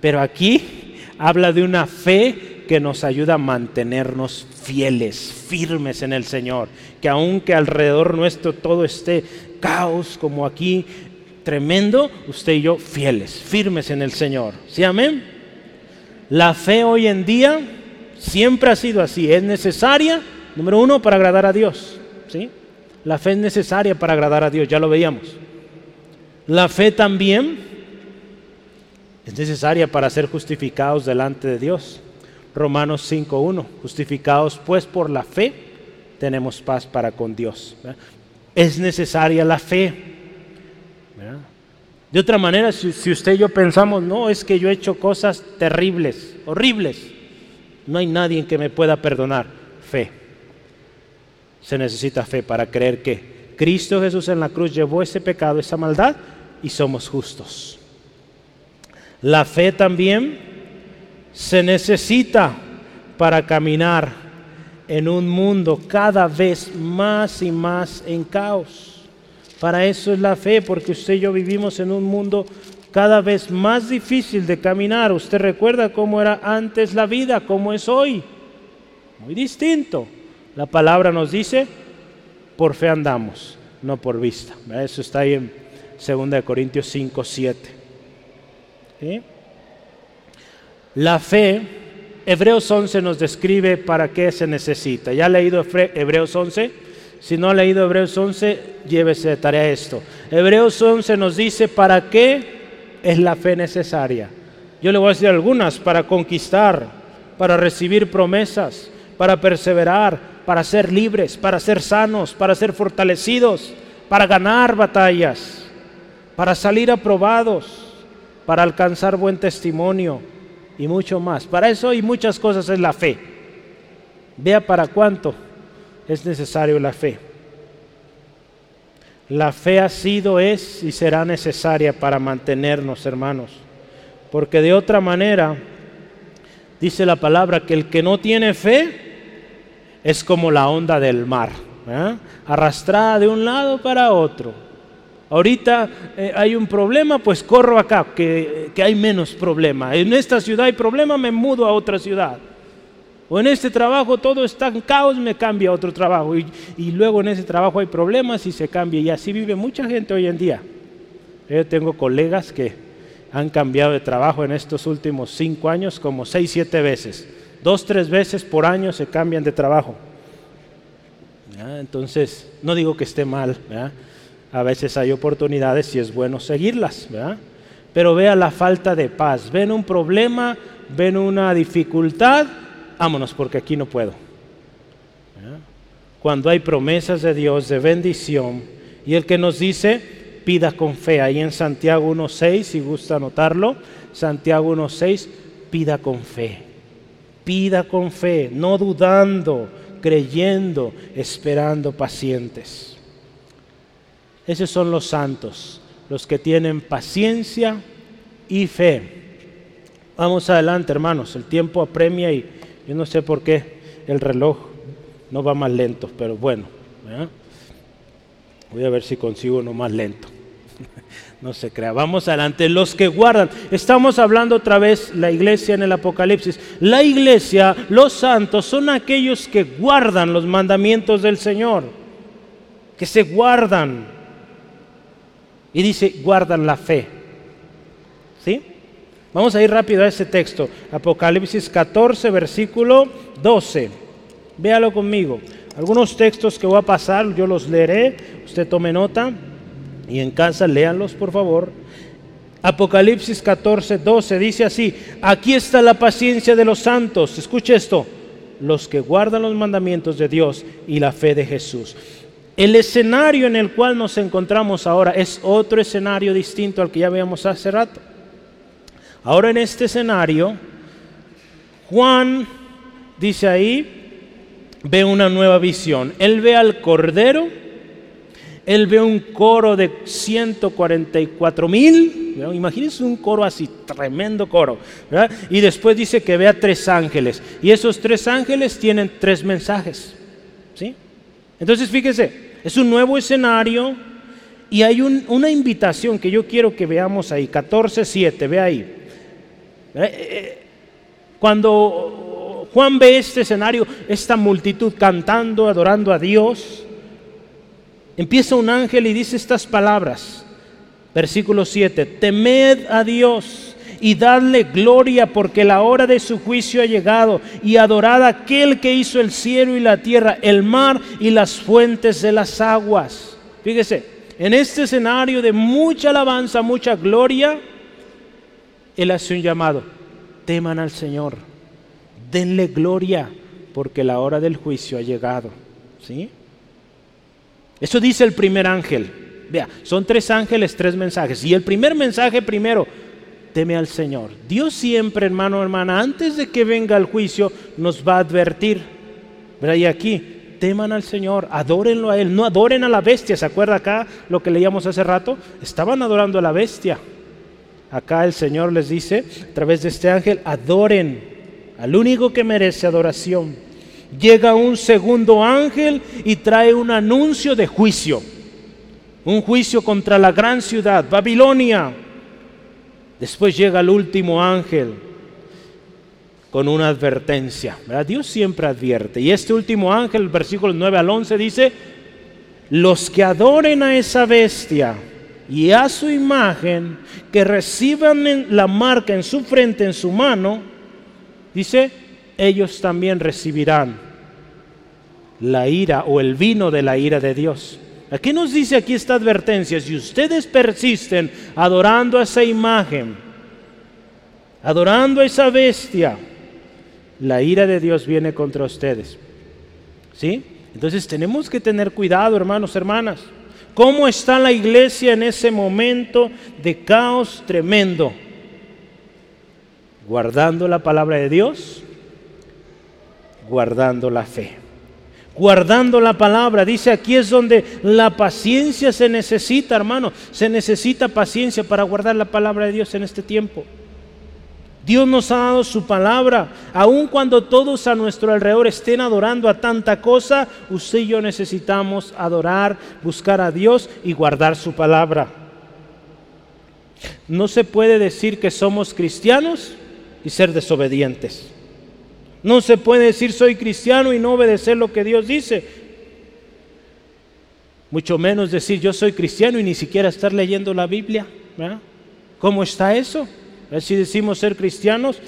Pero aquí habla de una fe que nos ayuda a mantenernos fieles, firmes en el Señor. Que aunque alrededor nuestro todo esté caos como aquí, tremendo, usted y yo fieles, firmes en el Señor. ¿Sí, amén? La fe hoy en día siempre ha sido así. Es necesaria, número uno, para agradar a Dios. ¿sí? La fe es necesaria para agradar a Dios, ya lo veíamos. La fe también es necesaria para ser justificados delante de Dios. Romanos 5.1, justificados pues por la fe, tenemos paz para con Dios. Es necesaria la fe. De otra manera, si, usted y yo pensamos, no, es que yo he hecho cosas terribles, horribles, no hay nadie que me pueda perdonar. Fe. Se necesita fe para creer que Cristo Jesús en la cruz llevó ese pecado, esa maldad, y somos justos. La fe también se necesita para caminar en un mundo cada vez más y más en caos. Para eso es la fe, porque usted y yo vivimos en un mundo cada vez más difícil de caminar. Usted recuerda cómo era antes la vida, cómo es hoy. Muy distinto. La palabra nos dice, por fe andamos, no por vista. Eso está ahí en 2 Corintios 5, 7. La fe, Hebreos 11 nos describe para qué se necesita. ¿Ya ha leído Hebreos 11? Si no ha leído Hebreos 11, llévese de tarea esto. Hebreos 11 nos dice para qué es la fe necesaria. Yo le voy a decir algunas, para conquistar, para recibir promesas, para perseverar, para ser libres, para ser sanos, para ser fortalecidos, para ganar batallas, para salir aprobados, para alcanzar buen testimonio y mucho más. Para eso y muchas cosas es la fe. Vea para cuánto es necesario la fe. La fe ha sido, es y será necesaria para mantenernos, hermanos. Porque de otra manera, dice la palabra, que el que no tiene fe es como la onda del mar, ¿eh? arrastrada de un lado para otro. Ahorita eh, hay un problema, pues corro acá, que, que hay menos problema. En esta ciudad hay problema, me mudo a otra ciudad. O en este trabajo todo está en caos, me cambia a otro trabajo. Y, luego en ese trabajo hay problemas y se cambia. Y así vive mucha gente hoy en día. Yo tengo colegas que han cambiado de trabajo en estos últimos cinco años como seis, siete veces. Dos, tres veces por año se cambian de trabajo. Entonces, no digo que esté mal. A veces hay oportunidades y es bueno seguirlas. Pero vea la falta de paz. Ven un problema, ven una dificultad vámonos porque aquí no puedo. Cuando hay promesas de Dios de bendición y el que nos dice, pida con fe, ahí en Santiago 1.6, si gusta anotarlo, Santiago 1.6, pida con fe, pida con fe, no dudando, creyendo, esperando pacientes. Esos son los santos, los que tienen paciencia y fe. Vamos adelante, hermanos, el tiempo apremia y yo no sé por qué el reloj no va más lento, pero bueno. Voy a ver si consigo uno más lento. no se crea. Vamos adelante. Los que guardan. Estamos hablando otra vez la iglesia en el Apocalipsis. La iglesia, los santos, son aquellos que guardan los mandamientos del Señor. Que se guardan. Y dice, guardan la fe. ¿Sí? Vamos a ir rápido a ese texto. Apocalipsis 14, versículo 12. Véalo conmigo. Algunos textos que voy a pasar, yo los leeré. Usted tome nota y en casa léanlos, por favor. Apocalipsis 14, 12 dice así, aquí está la paciencia de los santos. Escuche esto, los que guardan los mandamientos de Dios y la fe de Jesús. El escenario en el cual nos encontramos ahora es otro escenario distinto al que ya veíamos hace rato. Ahora en este escenario, Juan dice ahí, ve una nueva visión. Él ve al Cordero, él ve un coro de 144 mil, imagínense un coro así, tremendo coro, y después dice que ve a tres ángeles, y esos tres ángeles tienen tres mensajes. ¿sí? Entonces fíjese, es un nuevo escenario y hay una invitación que yo quiero que veamos ahí, 14.7, ve ahí. Eh, eh, cuando Juan ve este escenario, esta multitud cantando, adorando a Dios, empieza un ángel y dice estas palabras. Versículo 7, temed a Dios y dadle gloria porque la hora de su juicio ha llegado y adorad a aquel que hizo el cielo y la tierra, el mar y las fuentes de las aguas. Fíjese, en este escenario de mucha alabanza, mucha gloria, Él hace un llamado, teman al Señor, denle gloria porque la hora del juicio ha llegado. ¿Sí? Eso dice el primer ángel. Vea, son tres ángeles, tres mensajes. Y el primer mensaje primero, teme al Señor. Dios siempre, hermano, hermana, antes de que venga el juicio, nos va a advertir. Y aquí, teman al Señor, adórenlo a Él, no adoren a la bestia. ¿Se acuerda acá lo que leíamos hace rato? Estaban adorando a la bestia. Acá el Señor les dice, a través de este ángel, adoren al único que merece adoración. Llega un segundo ángel y trae un anuncio de juicio. Un juicio contra la gran ciudad, Babilonia Después llega el último ángel con una advertencia. Dios siempre advierte. Y este último ángel, versículos 9 al 11, dice, los que adoren a esa bestia y a su imagen, que reciban la marca en su frente, en su mano, dice, ellos también recibirán la ira o el vino de la ira de Dios. ¿Qué nos dice aquí esta advertencia? Si ustedes persisten adorando a esa imagen, adorando a esa bestia, la ira de Dios viene contra ustedes. ¿Sí? Entonces tenemos que tener cuidado, hermanos, hermanas. ¿Cómo está la iglesia en ese momento de caos tremendo? Guardando la palabra de Dios, guardando la fe guardando la palabra. Dice aquí es donde la paciencia se necesita, hermano. Se necesita paciencia para guardar la palabra de Dios en este tiempo. Dios nos ha dado su palabra. Aun cuando todos a nuestro alrededor estén adorando a tanta cosa, usted y yo necesitamos adorar, buscar a Dios y guardar su palabra. No se puede decir que somos cristianos y ser desobedientes. No se puede decir soy cristiano y no obedecer lo que Dios dice. Mucho menos decir yo soy cristiano y ni siquiera estar leyendo la Biblia. ¿Cómo está eso? Si decimos ser cristianos,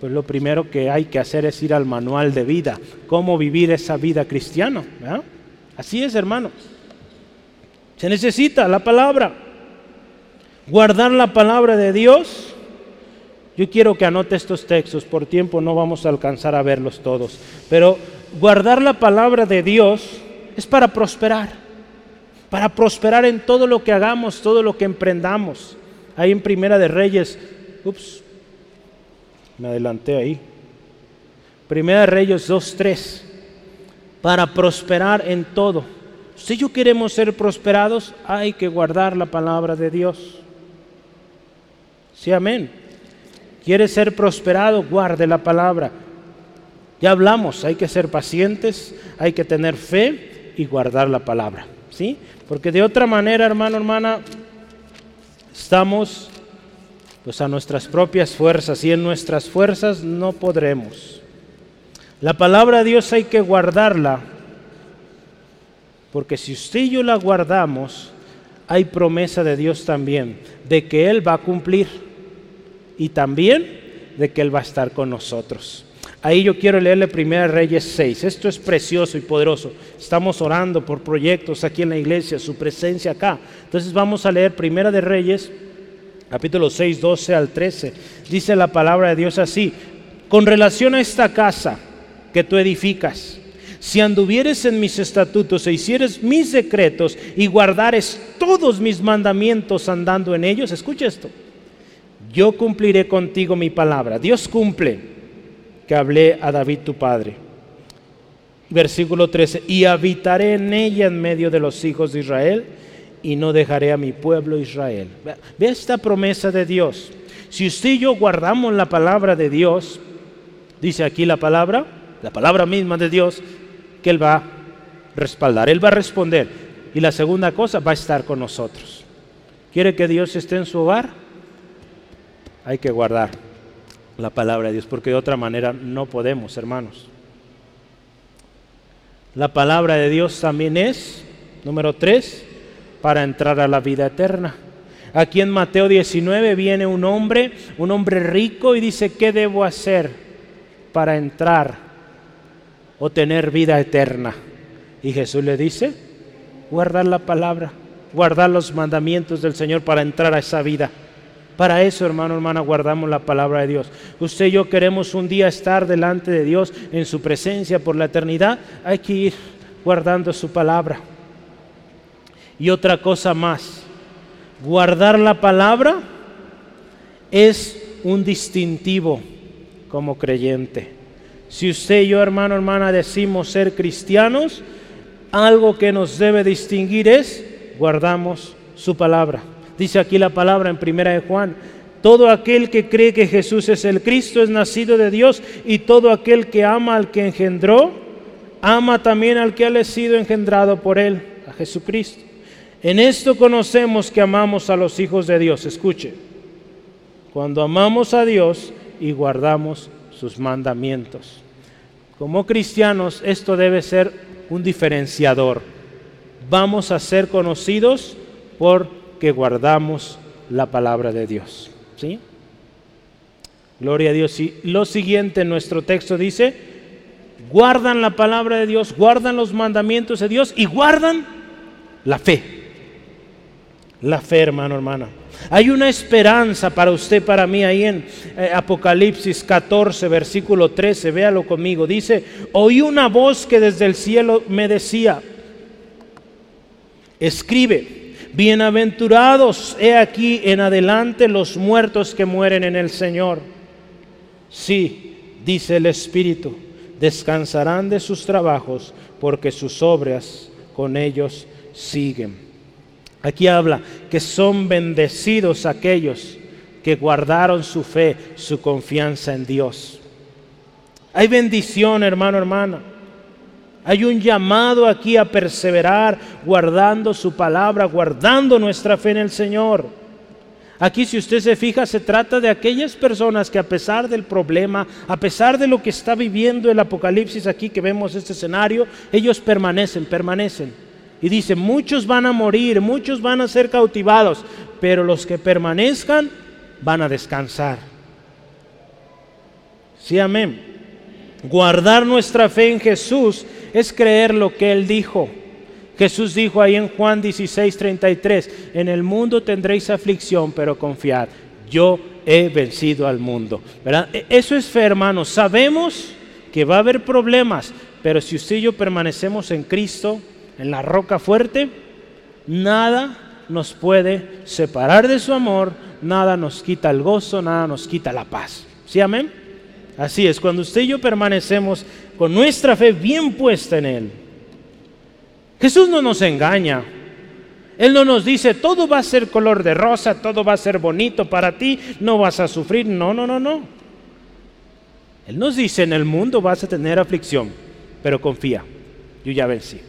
pues lo primero que hay que hacer es ir al manual de vida. ¿Cómo vivir esa vida cristiana? Así es, hermano. Se necesita la palabra. Guardar la palabra de Dios yo quiero que anote estos textos, por tiempo no vamos a alcanzar a verlos todos, pero guardar la palabra de Dios es para prosperar, para prosperar en todo lo que hagamos, todo lo que emprendamos. Ahí en Primera de Reyes, ups, me adelanté ahí. Primera de Reyes 2.3, para prosperar en todo. Si yo queremos ser prosperados, hay que guardar la palabra de Dios. Sí, amén. ¿Quiere ser prosperado? Guarde la palabra. Ya hablamos, hay que ser pacientes, hay que tener fe y guardar la palabra. ¿Sí? Porque de otra manera, hermano, hermana, estamos pues a nuestras propias fuerzas y en nuestras fuerzas no podremos. La palabra de Dios hay que guardarla, porque si usted y yo la guardamos, hay promesa de Dios también, de que Él va a cumplir y también de que Él va a estar con nosotros. Ahí yo quiero leerle Primera Reyes 6. Esto es precioso y poderoso. Estamos orando por proyectos aquí en la iglesia, su presencia acá. Entonces vamos a leer Primera de Reyes, capítulo 6, 12 al 13. Dice la palabra de Dios así, con relación a esta casa que tú edificas, si anduvieres en mis estatutos e hicieres mis decretos y guardares todos mis mandamientos andando en ellos, escucha esto, yo cumpliré contigo mi palabra. Dios cumple que hablé a David tu padre. Versículo 13, y habitaré en ella en medio de los hijos de Israel y no dejaré a mi pueblo Israel. Ve esta promesa de Dios. Si usted y yo guardamos la palabra de Dios, dice aquí la palabra, la palabra misma de Dios, que Él va a respaldar, Él va a responder. Y la segunda cosa, va a estar con nosotros. ¿Quiere que Dios esté en su hogar? Hay que guardar la palabra de Dios, porque de otra manera no podemos, hermanos. La palabra de Dios también es, número tres, para entrar a la vida eterna. Aquí en Mateo 19 viene un hombre, un hombre rico, y dice, ¿qué debo hacer para entrar o tener vida eterna? Y Jesús le dice, guardar la palabra, guardar los mandamientos del Señor para entrar a esa vida. Para eso, hermano, hermana, guardamos la palabra de Dios. Usted y yo queremos un día estar delante de Dios en su presencia por la eternidad. Hay que ir guardando su palabra. Y otra cosa más, guardar la palabra es un distintivo como creyente. Si usted y yo, hermano, hermana, decimos ser cristianos, algo que nos debe distinguir es guardamos su palabra. Dice aquí la palabra en primera de Juan, todo aquel que cree que Jesús es el Cristo es nacido de Dios y todo aquel que ama al que engendró, ama también al que ha sido engendrado por él, a Jesucristo. En esto conocemos que amamos a los hijos de Dios. Escuche, cuando amamos a Dios y guardamos sus mandamientos. Como cristianos esto debe ser un diferenciador. Vamos a ser conocidos por que guardamos la palabra de Dios. ¿Sí? Gloria a Dios. Y lo siguiente en nuestro texto dice, guardan la palabra de Dios, guardan los mandamientos de Dios y guardan la fe. La fe, hermano, hermana. Hay una esperanza para usted, para mí, ahí en eh, Apocalipsis 14, versículo 13, véalo conmigo. Dice, oí una voz que desde el cielo me decía, escribe Bienaventurados, he aquí en adelante los muertos que mueren en el Señor. Sí, dice el Espíritu, descansarán de sus trabajos porque sus obras con ellos siguen. Aquí habla que son bendecidos aquellos que guardaron su fe, su confianza en Dios. Hay bendición, hermano, hermana. Hay un llamado aquí a perseverar guardando su palabra, guardando nuestra fe en el Señor. Aquí si usted se fija, se trata de aquellas personas que a pesar del problema, a pesar de lo que está viviendo el Apocalipsis aquí que vemos este escenario, ellos permanecen, permanecen. Y dice, muchos van a morir, muchos van a ser cautivados, pero los que permanezcan van a descansar. Sí, amén. Guardar nuestra fe en Jesús es creer lo que Él dijo. Jesús dijo ahí en Juan 16, 33, en el mundo tendréis aflicción, pero confiad, yo he vencido al mundo. E, eso es fe, hermanos. Sabemos que va a haber problemas, pero si usted y yo permanecemos en Cristo, en la roca fuerte, nada nos puede separar de su amor, nada nos quita el gozo, nada nos quita la paz. ¿Sí, amén? Así es, cuando usted y yo permanecemos con nuestra fe bien puesta en Él. Jesús no nos engaña. Él no nos dice, todo va a ser color de rosa, todo va a ser bonito para ti, no vas a sufrir. No, no, no, no. Él nos dice, en el mundo vas a tener aflicción, pero confía, yo ya vencí.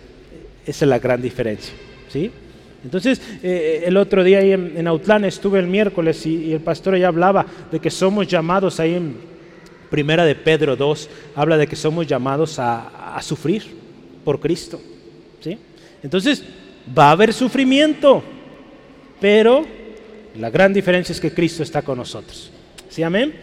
Esa es la gran diferencia. ¿sí? Entonces, eh, el otro día ahí en, en, Autlán estuve el miércoles y, el pastor ya hablaba de que somos llamados ahí en Primera de Pedro 2 habla de que somos llamados a, sufrir por Cristo. ¿sí? Entonces, va a haber sufrimiento, pero la gran diferencia es que Cristo está con nosotros. ¿Sí, amén?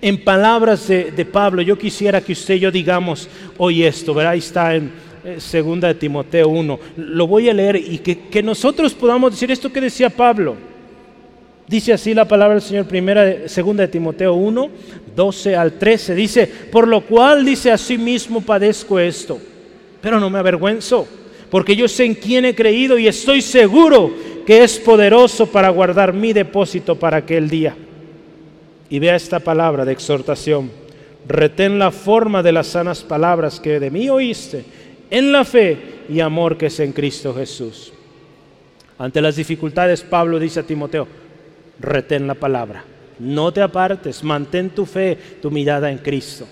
En palabras de, Pablo, yo quisiera que usted y yo digamos hoy esto, ¿verdad? Ahí está en eh, segunda de Timoteo 1. Lo voy a leer y que, que nosotros podamos decir esto que decía Pablo. Dice así la palabra del Señor, primera, segunda de Timoteo 1, 12 al 13. Dice, por lo cual dice así mismo padezco esto. pero no me avergüenzo, porque yo sé en quién he creído y estoy seguro que es poderoso para guardar mi depósito para aquel día. Y vea esta palabra de exhortación. Retén la forma de las sanas palabras que de mí oíste, en la fe y amor que es en Cristo Jesús. Ante las dificultades, Pablo dice a Timoteo, retén la palabra, no te apartes, mantén tu fe, tu mirada en Cristo.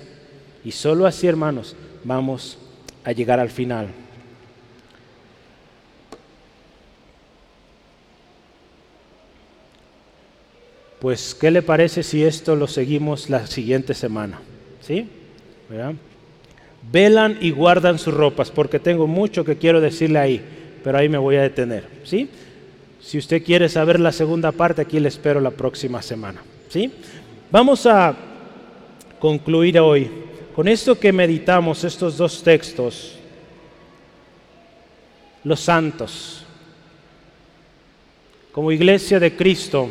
Y solo así, hermanos, vamos a llegar al final. Pues, ¿qué le parece si esto lo seguimos la siguiente semana? ¿Sí? Velan y guardan sus ropas, porque tengo mucho que quiero decirle ahí, pero ahí me voy a detener. ¿Sí? Si usted quiere saber la segunda parte, aquí le espero la próxima semana. ¿Sí? Vamos a concluir hoy con esto que meditamos, estos dos textos. Los santos. Como iglesia de Cristo,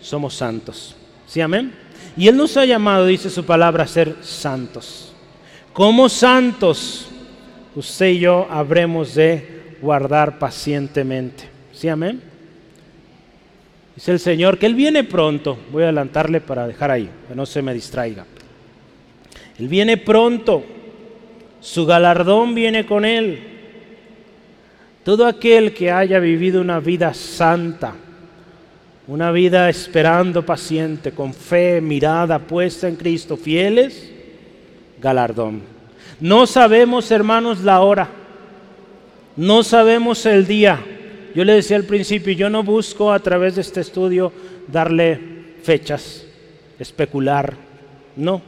somos santos. ¿Sí, amén? Y Él nos ha llamado, dice su palabra, a ser santos. Como santos, usted y yo habremos de guardar pacientemente. ¿Sí, amén? Dice el Señor que Él viene pronto. Voy a adelantarle para dejar ahí, que no se me distraiga. Él viene pronto. Su galardón viene con Él. Todo aquel que haya vivido una vida santa, una vida esperando paciente, con fe, mirada puesta en Cristo, fieles, galardón. No sabemos, hermanos, la hora. No sabemos el día. Yo le decía al principio, yo no busco a través de este estudio darle fechas, especular. No.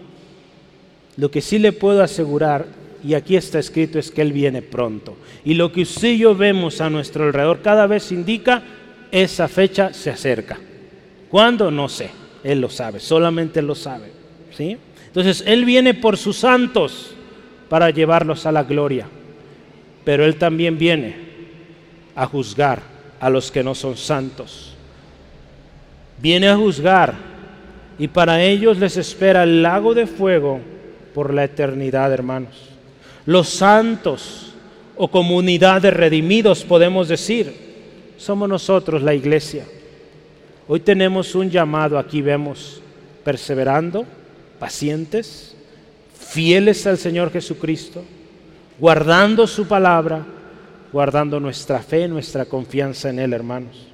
Lo que sí le puedo asegurar, y aquí está escrito, es que Él viene pronto. Y lo que usted y yo vemos a nuestro alrededor cada vez indica esa fecha se acerca. ¿Cuándo? No sé. Él lo sabe, solamente lo sabe. ¿sí? Entonces, Él viene por sus santos para llevarlos a la gloria. Pero Él también viene a juzgar a los que no son santos. Viene a juzgar y para ellos les espera el lago de fuego por la eternidad, hermanos. Los santos o comunidad de redimidos, podemos decir, somos nosotros la iglesia. Hoy tenemos un llamado, aquí vemos, perseverando, pacientes, fieles al Señor Jesucristo, guardando su palabra, guardando nuestra fe, nuestra confianza en Él, hermanos.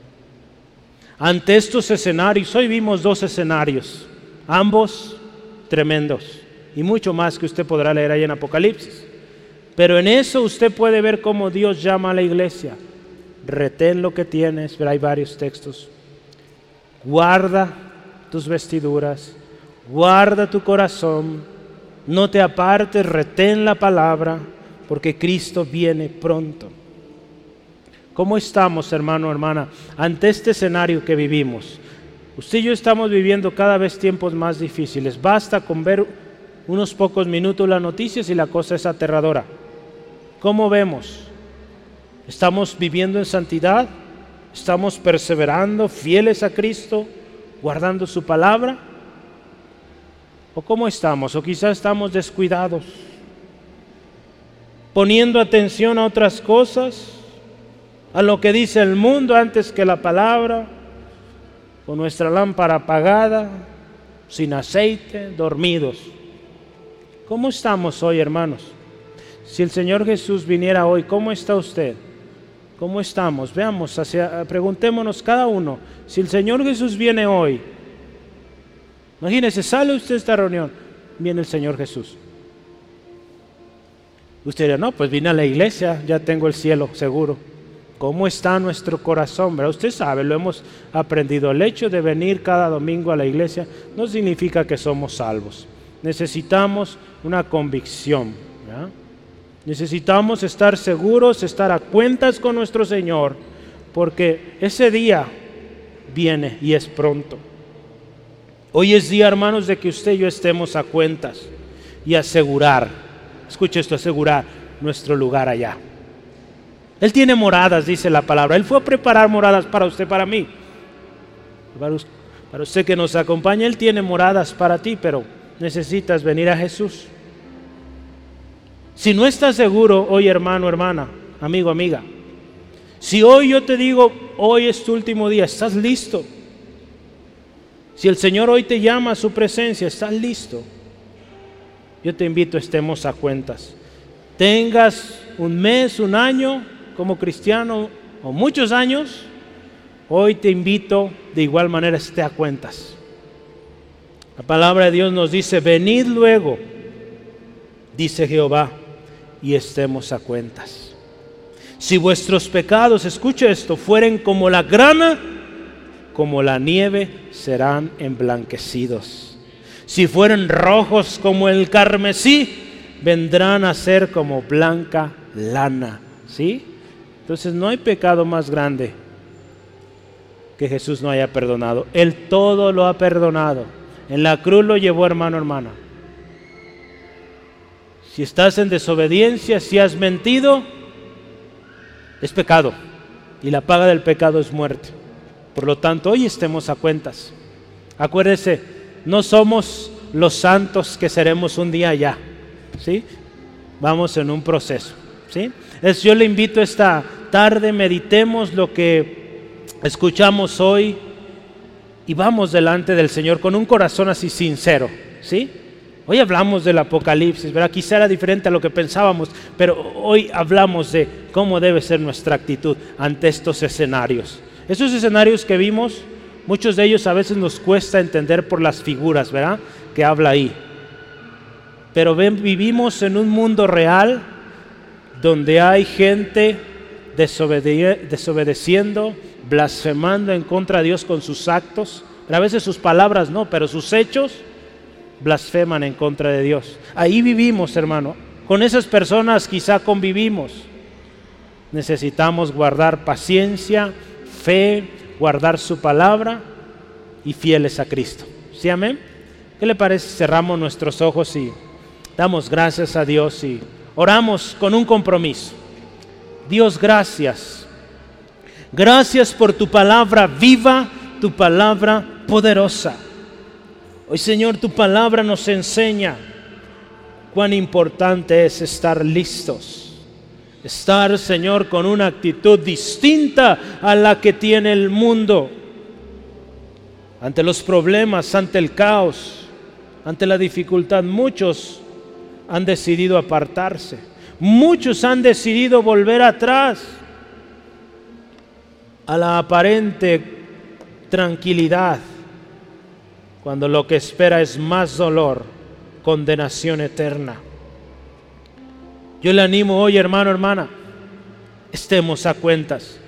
Ante estos escenarios, hoy vimos dos escenarios, ambos tremendos, y mucho más que usted podrá leer ahí en Apocalipsis. Pero en eso usted puede ver cómo Dios llama a la iglesia retén lo que tienes, pero hay varios textos. Guarda tus vestiduras, guarda tu corazón, no te apartes, retén la palabra, porque Cristo viene pronto. ¿Cómo estamos, hermano, hermana, ante este escenario que vivimos? Usted y yo estamos viviendo cada vez tiempos más difíciles. Basta con ver unos pocos minutos las noticias y la cosa es aterradora. ¿Cómo vemos? ¿Estamos viviendo en santidad? ¿Estamos perseverando, fieles a Cristo, guardando su palabra? ¿O cómo estamos? ¿O quizás estamos descuidados? Poniendo atención a otras cosas, a lo que dice el mundo antes que la palabra, con nuestra lámpara apagada, sin aceite, dormidos. ¿Cómo estamos hoy, hermanos? Si el Señor Jesús viniera hoy, ¿cómo está usted? ¿Cómo estamos? Veamos, preguntémonos cada uno, si el Señor Jesús viene hoy, imagínese, sale usted de esta reunión, viene el Señor Jesús. Usted dirá, no, pues vine a la iglesia, ya tengo el cielo seguro. ¿Cómo está nuestro corazón? ¿verdad? Usted sabe, lo hemos aprendido. El hecho de venir cada domingo a la iglesia no significa que somos salvos. Necesitamos una convicción. Necesitamos estar seguros, estar a cuentas con nuestro Señor, porque ese día viene y es pronto. Hoy es día, hermanos, de que usted y yo estemos a cuentas y asegurar, escuche esto, asegurar nuestro lugar allá. Él tiene moradas, dice la palabra. Él fue a preparar moradas para usted, para mí. Para usted que nos acompaña, Él tiene moradas para ti, pero necesitas venir a Jesús. Si no estás seguro hoy, hermano, hermana, amigo, amiga, si hoy yo te digo, hoy es tu último día, ¿estás listo? Si el Señor hoy te llama a su presencia, ¿estás listo? Yo te invito, estemos a cuentas. Tengas un mes, un año como cristiano o muchos años, hoy te invito de igual manera, esté a cuentas. La palabra de Dios nos dice, venid luego, dice Jehová, y estemos a cuentas. Si vuestros pecados, escuche esto, fueren como la grana, como la nieve, serán emblanquecidos. Si fueren rojos como el carmesí, vendrán a ser como blanca lana. ¿Sí? Entonces no hay pecado más grande que Jesús no haya perdonado. Él todo lo ha perdonado. En la cruz lo llevó hermano, hermana. Si estás en desobediencia, si has mentido, es pecado. Y la paga del pecado es muerte. Por lo tanto, hoy estemos a cuentas. Acuérdese, no somos los santos que seremos un día ya. ¿Sí? Vamos en un proceso. ¿Sí? Es, yo le invito esta tarde, meditemos lo que escuchamos hoy y vamos delante del Señor con un corazón así sincero. ¿Sí? Hoy hablamos del Apocalipsis, ¿verdad? Quizá era diferente a lo que pensábamos, pero hoy hablamos de cómo debe ser nuestra actitud ante estos escenarios. Esos escenarios que vimos, muchos de ellos a veces nos cuesta entender por las figuras, ¿verdad? Que habla ahí. Pero ven, vivimos en un mundo real donde hay gente desobedeciendo, blasfemando en contra de Dios con sus actos. A veces sus palabras no, pero sus hechos blasfeman en contra de Dios. Ahí vivimos, hermano. Con esas personas quizá convivimos. Necesitamos guardar paciencia, fe, guardar su palabra y fieles a Cristo. ¿Sí, amén? ¿Qué le parece cerramos nuestros ojos y damos gracias a Dios y oramos con un compromiso? Dios, gracias. Gracias por tu palabra viva, tu palabra poderosa. Hoy Señor, tu palabra nos enseña cuán importante es estar listos. Estar, Señor, con una actitud distinta a la que tiene el mundo. Ante los problemas, ante el caos, ante la dificultad, muchos han decidido apartarse. Muchos han decidido volver atrás a la aparente tranquilidad cuando lo que espera es más dolor, condenación eterna. Yo le animo hoy, hermano, hermana, estemos a cuentas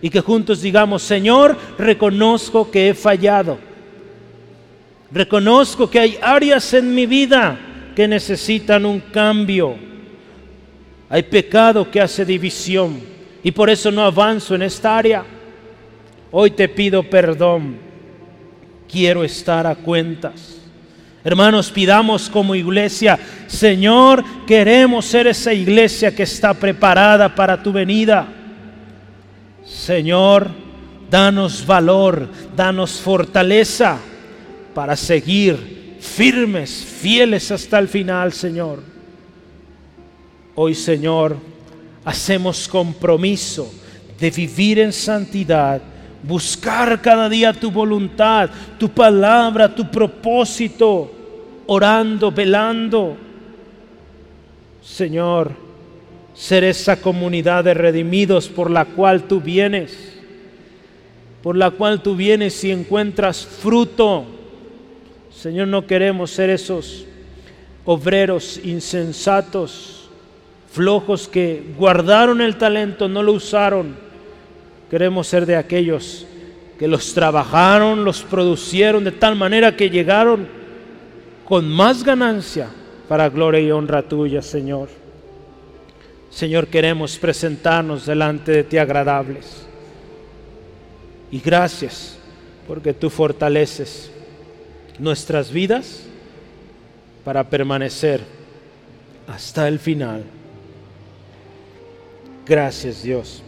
y que juntos digamos, Señor, reconozco que he fallado. Reconozco que hay áreas en mi vida que necesitan un cambio. Hay pecado que hace división y por eso no avanzo en esta área. Hoy te pido perdón quiero estar a cuentas. Hermanos, pidamos como iglesia, Señor, queremos ser esa iglesia que está preparada para tu venida. Señor, danos valor, danos fortaleza para seguir firmes, fieles hasta el final, Señor. Hoy, Señor, hacemos compromiso de vivir en santidad buscar cada día tu voluntad, tu palabra, tu propósito, orando, velando. Señor, ser esa comunidad de redimidos por la cual tú vienes, por la cual tú vienes y encuentras fruto. Señor, no queremos ser esos obreros insensatos, flojos que guardaron el talento, no lo usaron Queremos ser de aquellos que los trabajaron, los producieron de tal manera que llegaron con más ganancia para gloria y honra tuya, Señor. Señor, queremos presentarnos delante de ti agradables. Y gracias porque tú fortaleces nuestras vidas para permanecer hasta el final. Gracias Dios.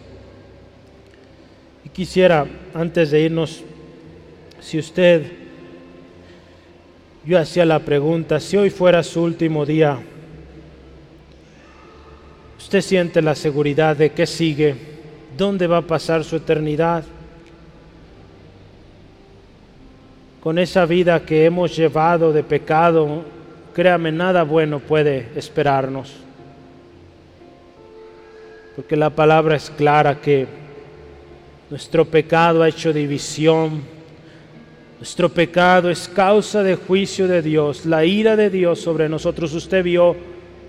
Quisiera, antes de irnos, si usted, yo hacía la pregunta, si hoy fuera su último día, usted siente la seguridad de que sigue, dónde va a pasar su eternidad. Con esa vida que hemos llevado de pecado, créame, nada bueno puede esperarnos. Porque la palabra es clara que nuestro pecado ha hecho división. Nuestro pecado es causa de juicio de Dios, la ira de Dios sobre nosotros. Usted vio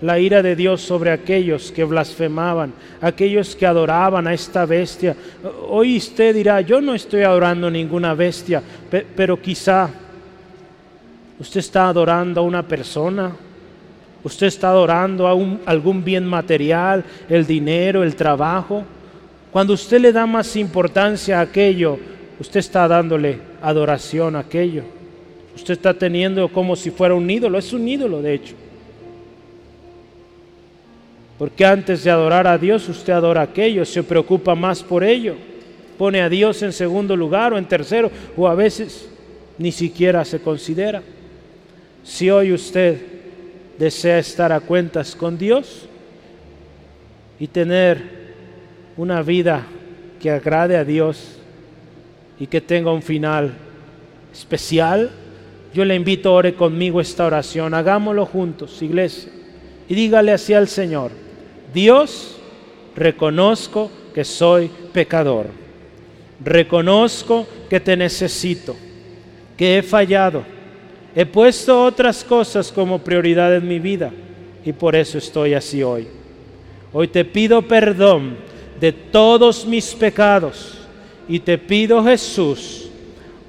la ira de Dios sobre aquellos que blasfemaban, aquellos que adoraban a esta bestia. Hoy usted dirá, yo no estoy adorando ninguna bestia, pero quizá usted está adorando a una persona, usted está adorando a algún bien material, el dinero, el trabajo. Cuando usted le da más importancia a aquello, usted está dándole adoración a aquello. Usted está teniendo como si fuera un ídolo, es un ídolo de hecho. Porque antes de adorar a Dios, usted adora aquello, se preocupa más por ello. Pone a Dios en segundo lugar o en tercero, o a veces ni siquiera se considera. Si hoy usted desea estar a cuentas con Dios y tener una vida que agrade a Dios y que tenga un final especial, yo le invito a ore conmigo esta oración. Hagámoslo juntos, iglesia. Y dígale así al Señor. Dios, reconozco que soy pecador. Reconozco que te necesito, que he fallado. He puesto otras cosas como prioridad en mi vida y por eso estoy así hoy. Hoy te pido perdón de todos mis pecados y te pido Jesús,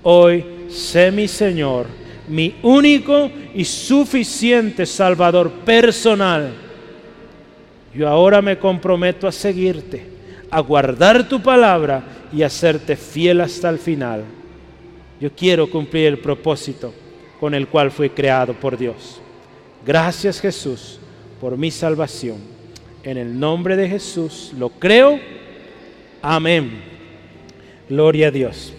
hoy sé mi Señor, mi único y suficiente Salvador personal yo ahora me comprometo a seguirte, a guardar tu palabra y a serte fiel hasta el final. Yo quiero cumplir el propósito con el cual fui creado por Dios. Gracias Jesús por mi salvación. En el nombre de Jesús lo creo. Amén. Gloria a Dios.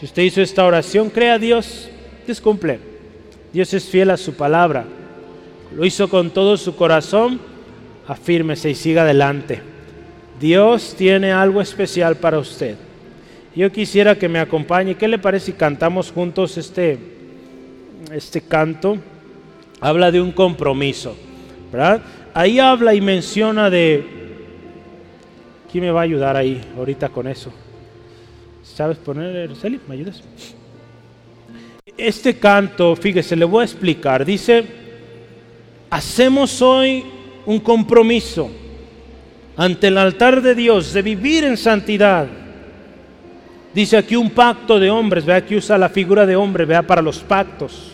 Si usted hizo esta oración, crea a Dios, Dios cumple. Dios es fiel a su palabra. Lo hizo con todo su corazón afírmese y siga adelante. Dios tiene algo especial para usted. Yo quisiera que me acompañe. ¿Qué le parece si cantamos juntos este, este canto? Habla de un compromiso. ¿verdad? Ahí habla y menciona de... ¿Quién me va a ayudar ahí ahorita con eso? ¿Sabes poner, Celi? ¿Me ayudas? Este canto, fíjese, le voy a explicar. Dice, hacemos hoy un compromiso ante el altar de Dios de vivir en santidad. Dice aquí un pacto de hombres, vea que usa la figura de hombre, vea para los pactos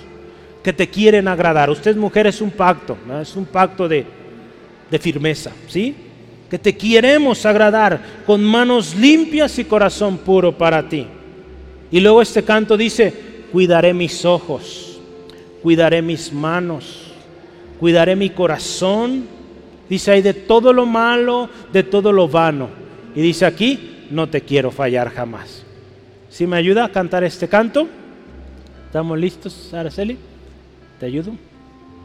que te quieren agradar. Usted mujer es un pacto, es un pacto de, de firmeza, ¿sí? Que te queremos agradar con manos limpias y corazón puro para ti. Y luego este canto dice, cuidaré mis ojos, cuidaré mis manos, cuidaré mi corazón Dice ahí de todo lo malo, de todo lo vano. Y dice aquí, no te quiero fallar jamás. Si me ayuda a cantar este canto, ¿estamos listos, Araceli? ¿Te ayudo?